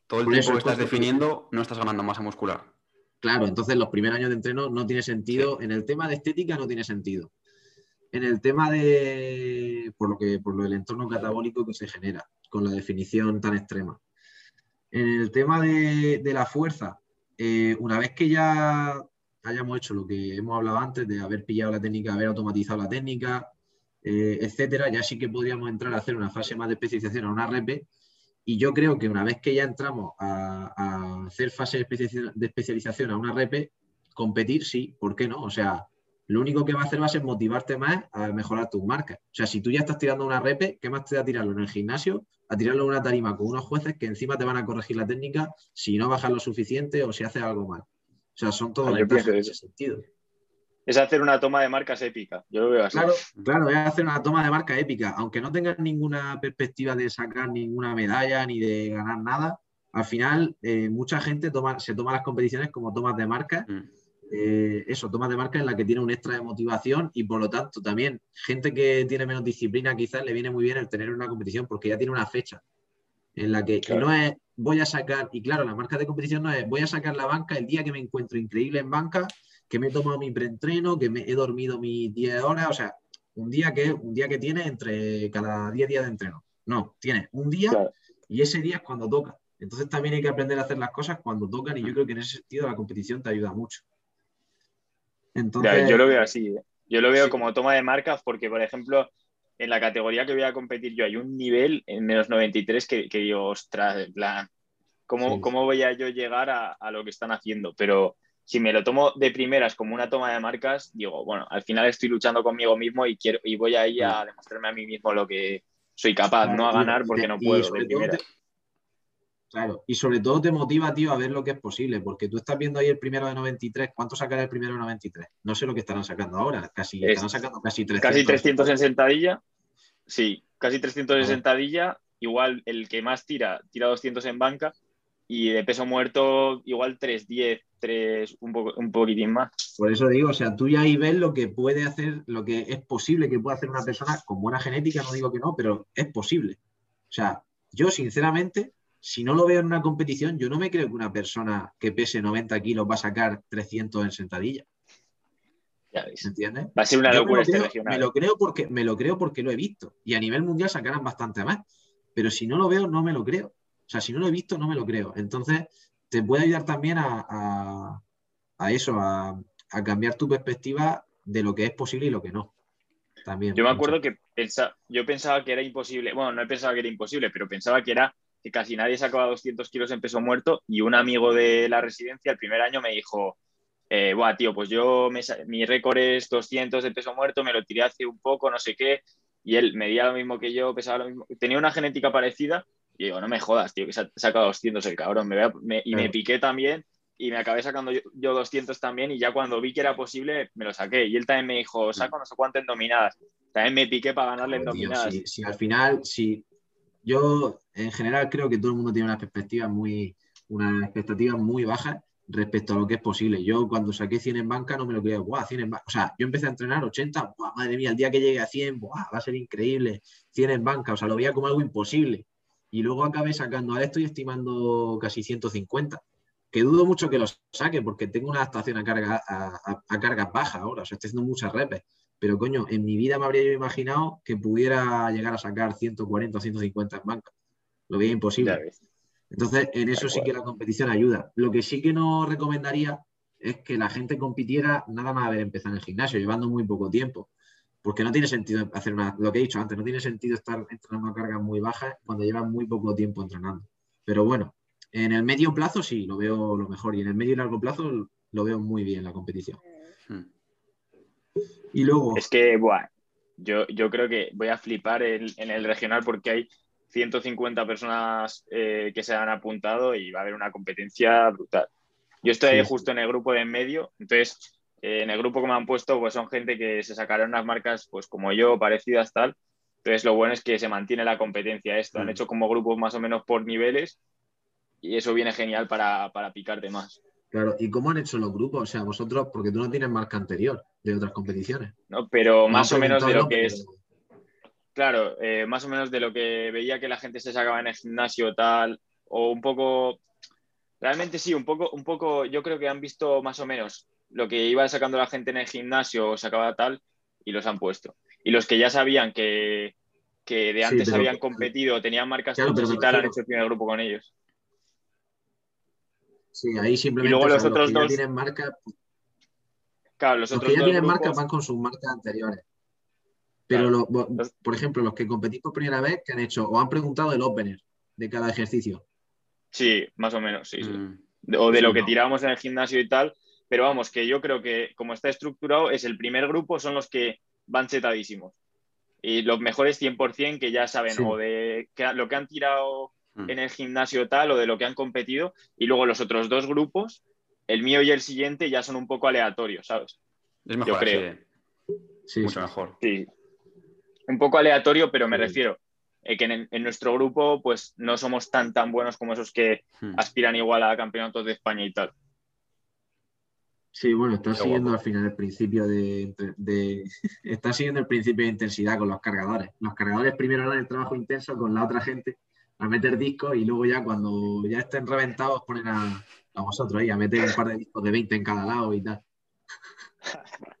todo el tiempo que estás definiendo no estás ganando masa muscular.
Claro, entonces los primeros años de entreno no tiene sentido. En el tema de estética no tiene sentido. En el tema de, por lo que, por lo del entorno catabólico que se genera, con la definición tan extrema. En el tema de, la fuerza, eh, una vez que ya hayamos hecho lo que hemos hablado antes, de haber pillado la técnica, haber automatizado la técnica, eh, etcétera, ya sí que podríamos entrar a hacer una fase más de especialización a una RP y yo creo que una vez que ya entramos a, hacer fase de especialización a una RP, competir sí, ¿por qué no? O sea, lo único que va a hacer va a ser motivarte más a mejorar tus marcas. O sea, si tú ya estás tirando una RP, ¿qué más te da tirarlo en el gimnasio? A tirarlo en una tarima con unos jueces que encima te van a corregir la técnica si no bajas lo suficiente o si haces algo mal. O sea, son todos
ventajas en ese sentido es hacer una toma de marcas épica. Yo lo veo así.
Claro, claro, es hacer una toma de marca épica. Aunque no tengas ninguna perspectiva de sacar ninguna medalla ni de ganar nada, al final eh, mucha gente toma, se toma las competiciones como tomas de marca. Mm. Eh, eso, tomas de marca en la que tiene un extra de motivación y por lo tanto también gente que tiene menos disciplina quizás le viene muy bien el tener una competición porque ya tiene una fecha en la que no es voy a sacar, y claro, la marca de competición no es voy a sacar la banca el día que me encuentro increíble en banca que me he tomado mi preentreno, que me he dormido mis 10 horas, o sea, un día que, un día que tiene entre cada 10 días de entreno. No, tiene un día y ese día es cuando toca. Entonces también hay que aprender a hacer las cosas cuando tocan y yo creo que en ese sentido la competición te ayuda mucho.
Entonces, yo lo veo así. ¿eh? Yo lo veo como toma de marcas porque, por ejemplo, en la categoría que voy a competir yo hay un nivel en menos 93 que, que digo, ostras, plan, ¿cómo, ¿cómo voy a yo llegar a, a, lo que están haciendo? Pero si me lo tomo de primeras como una toma de marcas, digo, bueno, al final estoy luchando conmigo mismo y quiero y voy ahí a demostrarme a mí mismo lo que soy capaz, no a ganar porque no puedo de primeras.
Claro, y sobre todo te motiva, tío, a ver lo que es posible, porque tú estás viendo ahí el primero de 93, ¿cuánto sacará el primero de 93? No sé lo que estarán sacando ahora, casi, estarán sacando casi 300.
Casi 300 en sentadilla, sí, casi 300 en sentadilla, igual el que más tira, tira 200 en banca, y de peso muerto igual 310, 3, un, poco, un poquitín más.
Por eso digo, o sea, tú ya ahí ves lo que puede hacer, lo que es posible que pueda hacer una persona con buena genética, no digo que no, pero es posible. O sea, yo sinceramente, si no lo veo en una competición, yo no me creo que una persona que pese 90 kilos va a sacar 300 en sentadilla.
Ya. ¿Entiendes? Va a ser una locura este regional.
Me lo, creo porque, me lo creo porque lo he visto. Y a nivel mundial sacarán bastante más. Pero si no lo veo, no me lo creo. O sea, si no lo he visto, no me lo creo. Entonces, te puede ayudar también a, eso, a, cambiar tu perspectiva de lo que es posible y lo que no. También.
Yo me acuerdo que yo pensaba que era imposible, bueno, no he pensado que era imposible, pero pensaba que era que casi nadie sacaba 200 kilos en peso muerto y un amigo de la residencia el primer año me dijo, eh, Buah, tío, pues yo, mi récord es 200 de peso muerto, me lo tiré hace un poco, no sé qué, y él medía lo mismo que yo, pesaba lo mismo, tenía una genética parecida y digo, no me jodas, tío, que se ha sacado 200 el cabrón. Me y me piqué también y me acabé sacando yo, 200 también y ya cuando vi que era posible me lo saqué. Y él también me dijo, saco no sé cuánto en dominadas. También me piqué para ganarle en dominadas.
Si, al final, si yo en general creo que todo el mundo tiene una perspectiva muy, una expectativa muy baja respecto a lo que es posible. Yo cuando saqué 100 en banca no me lo creía, ¡buah! 100 en banca. O sea, yo empecé a entrenar 80, ¡buah! Madre mía, el día que llegue a 100, ¡buah! Va a ser increíble. 100 en banca, o sea, lo veía como algo imposible. Y luego acabé sacando, ahora estoy estimando casi 150 que dudo mucho que los saque porque tengo una adaptación a, carga, a, cargas bajas ahora, o sea, estoy haciendo muchas repes. Pero coño, en mi vida me habría yo imaginado que pudiera llegar a sacar 140 o 150 en banca. Lo veía imposible. Entonces, en eso sí que la competición ayuda. Lo que sí que no recomendaría es que la gente compitiera nada más haber empezado en el gimnasio, llevando muy poco tiempo. Porque no tiene sentido hacer una, lo que he dicho antes, no tiene sentido estar entrenando a cargas muy bajas cuando llevan muy poco tiempo entrenando. Pero bueno, en el medio plazo sí, lo veo lo mejor y en el medio y largo plazo lo veo muy bien la competición. Hmm. Y luego...
Es que, buah, yo, yo creo que voy a flipar en, el regional porque hay 150 personas eh, que se han apuntado y va a haber una competencia brutal. Yo estoy justo en el grupo de en medio, entonces eh, en el grupo que me han puesto pues son gente que se sacaron unas marcas pues como yo, parecidas tal. Entonces lo bueno es que se mantiene la competencia esto. Han hmm. hecho como grupos más o menos por niveles y eso viene genial para, para picarte más.
Claro, ¿y cómo han hecho los grupos? O sea, vosotros, porque tú no tienes marca anterior de otras competiciones.
No, pero más o menos de lo que es. Claro, eh, más o menos de lo que veía que la gente se sacaba en el gimnasio tal, o un poco. Realmente sí, un poco, un poco, yo creo que han visto más o menos lo que iba sacando la gente en el gimnasio o sacaba tal, y los han puesto. Y los que ya sabían que, que de antes habían competido, tenían marcas claro, y tal, han hecho el primer grupo con ellos.
Sí, ahí simplemente
luego los, otros
que
dos...
ya tienen marca.
Claro, los, otros
que ya tienen marca van con sus marcas anteriores. Pero, por ejemplo, los que competís por primera vez, que han hecho o han preguntado el opener de cada ejercicio.
Sí, más o menos, sí. Mm. O de lo que tiramos en el gimnasio y tal. Pero vamos, que yo creo que como está estructurado, es el primer grupo, son los que van chetadísimos. Y los mejores 100% que ya saben o de que, lo que han tirado Mm. en el gimnasio tal o de lo que han competido. Y luego los otros dos grupos, el mío y el siguiente, ya son un poco aleatorios, ¿sabes?
Es mejor Yo creo. Sí, mucho mejor.
Sí. Un poco aleatorio, pero me refiero eh, que en, nuestro grupo pues no somos tan tan buenos como esos que hmm. aspiran igual a campeonatos de España y tal.
Sí, bueno, está siguiendo al final el principio de, de, está siguiendo el principio de intensidad con los cargadores. Los cargadores primero harán el trabajo intenso con la otra gente a meter discos y luego ya cuando ya estén reventados ponen a, vosotros ahí a meter un par de discos de 20 en cada lado y tal.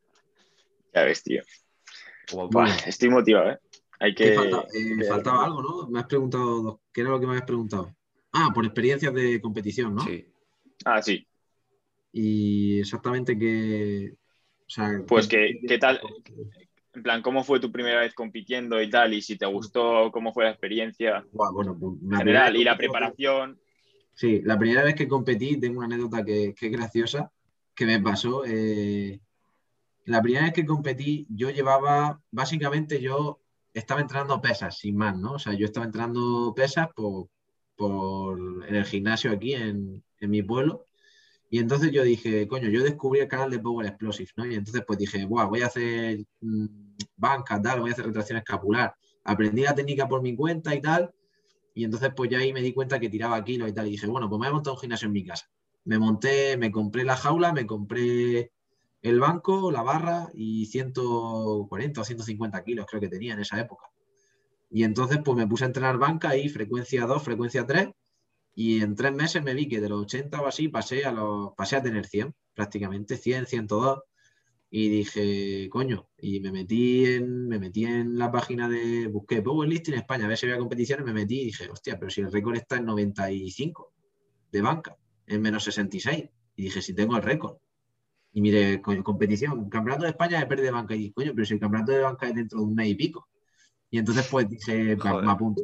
ya ves, tío. Estoy motivado, ¿eh? Hay que...
Eh, faltaba algo, ¿no? Me has preguntado, ¿qué era lo que me habías preguntado? Ah, por experiencias de competición, ¿no?
Sí. Ah, sí.
Y exactamente qué...
pues que, ¿qué tal? En plan, ¿cómo fue tu primera vez compitiendo y tal? Y si te gustó, ¿cómo fue la experiencia
bueno, pues,
general y la preparación?
Sí, la primera vez que competí, tengo una anécdota que, es graciosa, que me pasó. Eh, la primera vez que competí, yo llevaba, básicamente yo estaba entrenando pesas, sin más, ¿no? O sea, yo estaba entrenando pesas por, en el gimnasio aquí en, en mi pueblo y entonces yo dije, coño, yo descubrí el canal de Power Explosive, ¿no? Y entonces pues dije, Buah, voy a hacer mm, banca, tal, voy a hacer retracción escapular. Aprendí la técnica por mi cuenta y tal. Y entonces pues ya ahí me di cuenta que tiraba kilos y tal. Y dije, bueno, pues me voy a montar un gimnasio en mi casa. Me monté, me compré la jaula, me compré el banco, la barra y 140 o 150 kilos creo que tenía en esa época. Y entonces pues me puse a entrenar banca ahí, frecuencia 2, frecuencia 3 y en tres meses me vi que de los 80 o así pasé a, los, pasé a tener 100, prácticamente 100, 102. Y dije, coño, y me metí en, me metí en la página de, busqué Powerlifting en España, a ver si había competiciones, me metí y dije, hostia, pero si el récord está en 95 de banca, en menos 66. Y dije, si tengo el récord. Y mire, competición, campeonato de España de pérdida de banca. Y dije, coño, pero si el campeonato de banca es dentro de un mes y pico. Y entonces pues dije, me apunto.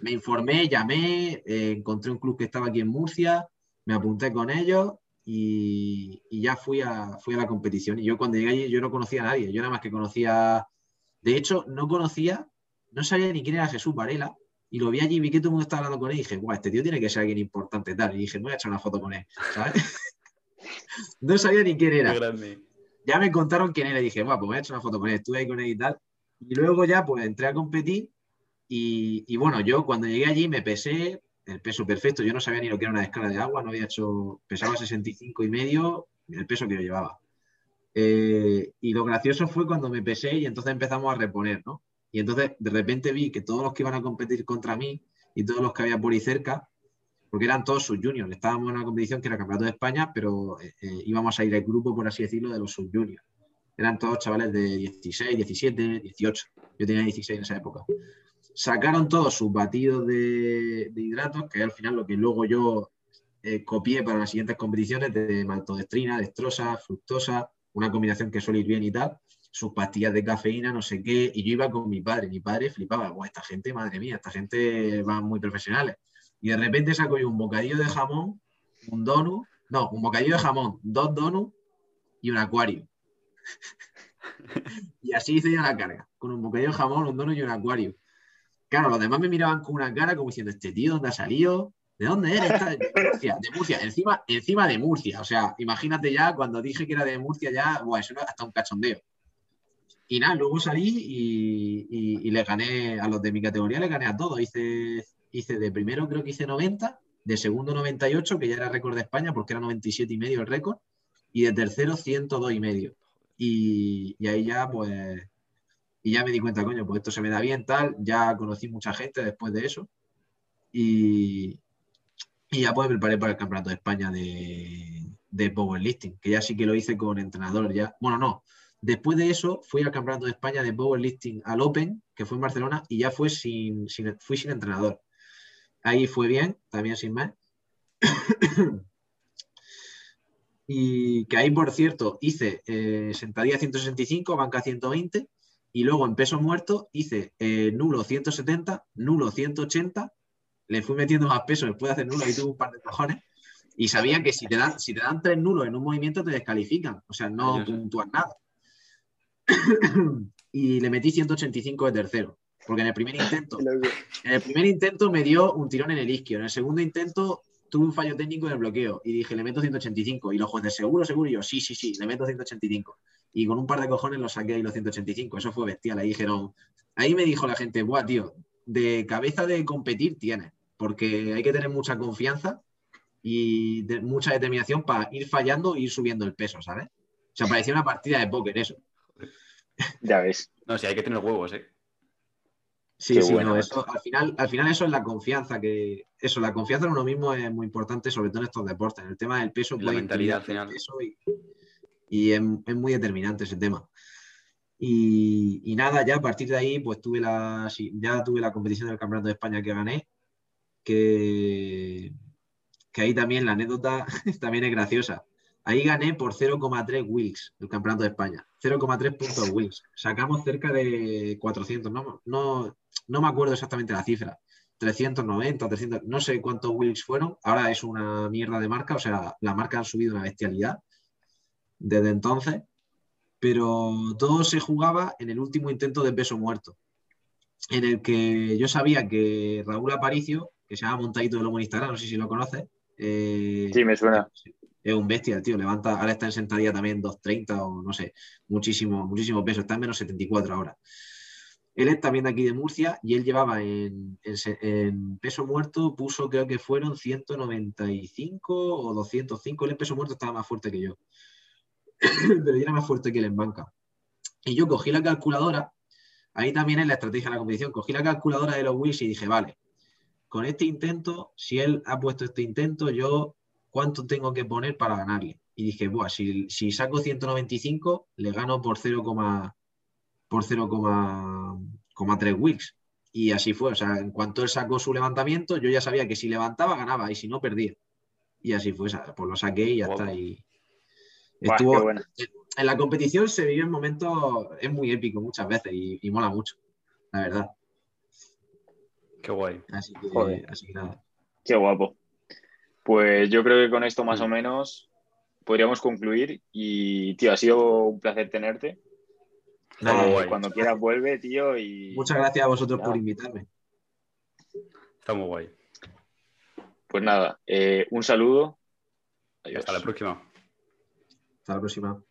Me informé, llamé, eh, encontré un club que estaba aquí en Murcia, me apunté con ellos y, ya fui a, fui a la competición. Y yo cuando llegué allí yo no conocía a nadie, yo nada más que conocía, de hecho no conocía, no sabía ni quién era Jesús Varela. Y lo vi allí, vi que todo el mundo estaba hablando con él y dije, guau, este tío tiene que ser alguien importante tal. Y dije, me voy a echar una foto con él, ¿sabes? no sabía ni quién era.
Qué grande.
Ya me contaron quién era y dije, bueno, pues me he hecho una foto con él, estuve ahí con él y tal. Y luego ya pues entré a competir y, y bueno, yo cuando llegué allí me pesé el peso perfecto, yo no sabía ni lo que era una escala de agua, no había hecho, pesaba 65 y medio, el peso que yo llevaba. Eh, y lo gracioso fue cuando me pesé y entonces empezamos a reponer, ¿no? Y entonces de repente vi que todos los que iban a competir contra mí y todos los que había por ahí cerca, porque eran todos sub-juniors, estábamos en una competición que era Campeonato de España, pero eh, eh, íbamos a ir al grupo, por así decirlo, de los sub-juniors. Eran todos chavales de 16, 17, 18. Yo tenía 16 en esa época. Sacaron todos sus batidos de, de hidratos, que al final lo que luego yo eh, copié para las siguientes competiciones de maltodextrina, dextrosa, fructosa, una combinación que suele ir bien y tal, sus pastillas de cafeína, no sé qué, y yo iba con mi padre, mi padre flipaba, esta gente, madre mía, esta gente va muy profesionales. Y de repente saco yo un bocadillo de jamón, un donut, no, un bocadillo de jamón, dos donuts y un acuario. y así hice yo la carga, con un bocadillo de jamón, un donut y un acuario. Claro, los demás me miraban con una cara como diciendo, este tío, ¿dónde ha salido? ¿De dónde eres? De Murcia, de Murcia, encima, encima de Murcia. O sea, imagínate ya, cuando dije que era de Murcia, ya, buah, eso era hasta un cachondeo. Y nada, luego salí y, y- y le gané a los de mi categoría, le gané a todos. Hice, hice de primero, creo que hice 90, de segundo 98, que ya era récord de España porque era 97 y medio el récord, y de tercero 102 y medio. Y, ahí ya, pues, y ya me di cuenta, coño, pues esto se me da bien, tal. Ya conocí mucha gente después de eso. Y, y ya pues me preparé para el Campeonato de España de, de Powerlifting, que ya sí que lo hice con entrenador ya. Bueno, no. Después de eso fui al Campeonato de España de Powerlifting al Open, que fue en Barcelona, y ya fue sin, sin- fui sin entrenador. Ahí fue bien, también sin más. y que ahí, por cierto, hice eh, sentadilla 165, banca 120, y luego en peso muerto hice eh, nulo 170, nulo 180, le fui metiendo más peso después de hacer nulo y tuve un par de cojones. Y sabía que si te dan, si te dan tres nulos en un movimiento te descalifican, o sea, no puntúas nada. y le metí 185 de tercero, porque en el primer intento, en el primer intento me dio un tirón en el isquio, en el segundo intento tuve un fallo técnico en el bloqueo y dije, le meto 185. Y los jueces, seguro, seguro, y yo, sí, sí, sí, le meto 185. Y con un par de cojones lo saqué ahí los 185. Eso fue bestial. Ahí dijeron, ahí me dijo la gente, buah, tío, de cabeza de competir tienes, porque hay que tener mucha confianza y de- mucha determinación para ir fallando e ir subiendo el peso, ¿sabes? O sea, parecía una partida de póker eso.
Ya ves.
No, sí, hay que tener huevos, ¿eh?
Sí,
Qué
sí,
bueno,
no, eso, al, final, al final eso es la confianza, que eso, la confianza en uno mismo es muy importante, sobre todo en estos deportes. En el tema del peso,
La mentalidad, al final.
peso y, y es, es muy determinante ese tema. Y, y nada, ya a partir de ahí, pues tuve la, ya tuve la competición del Campeonato de España que gané, que, que ahí también la anécdota también es graciosa. Ahí gané por 0,3 Wilks el Campeonato de España. 0,3 puntos Wilks. Sacamos cerca de 400, no, no, no me acuerdo exactamente la cifra. 390, 300, no sé cuántos Wilks fueron. Ahora es una mierda de marca, o sea, la marca han subido una bestialidad desde entonces. Pero todo se jugaba en el último intento de peso muerto, en el que yo sabía que Raúl Aparicio, que se llama Montadito de Lomo en Instagram, no sé si lo conoces. eh,
Sí, me suena.
Es un bestia, el tío. Levanta, ahora está en sentadilla también 230 o no sé, muchísimo, muchísimo peso. Está en menos 74 ahora. Él es también de aquí de Murcia y él llevaba en, peso muerto, puso creo que fueron 195 o 205. Él en peso muerto estaba más fuerte que yo. Pero yo era más fuerte que él en banca. Y yo cogí la calculadora, ahí también es la estrategia de la competición, cogí la calculadora de los Wills y dije, vale, con este intento, si él ha puesto este intento, yo cuánto tengo que poner para ganarle. Y dije, Buah, si, si saco 195, le gano por 0, por 0,3 Wilks. Y así fue. O sea, en cuanto él sacó su levantamiento, yo ya sabía que si levantaba, ganaba, y si no, perdía. Y así fue. Pues lo saqué y ya
Guapo.
está. Y estuvo, en la competición se vivió en momentos, es muy épico muchas veces y, y mola mucho, la verdad.
Qué guay.
Así que, así que nada.
Qué guapo. Pues yo creo que con esto más
Sí.
o menos podríamos concluir. Y, tío, ha sido un placer tenerte.
Nada,
Eh,
guay.
cuando quieras vuelve, tío. Y
Muchas gracias a vosotros por invitarme.
Está muy guay.
pues nada, eh, un saludo.
Y
Adiós.
hasta la próxima.
Hasta la próxima.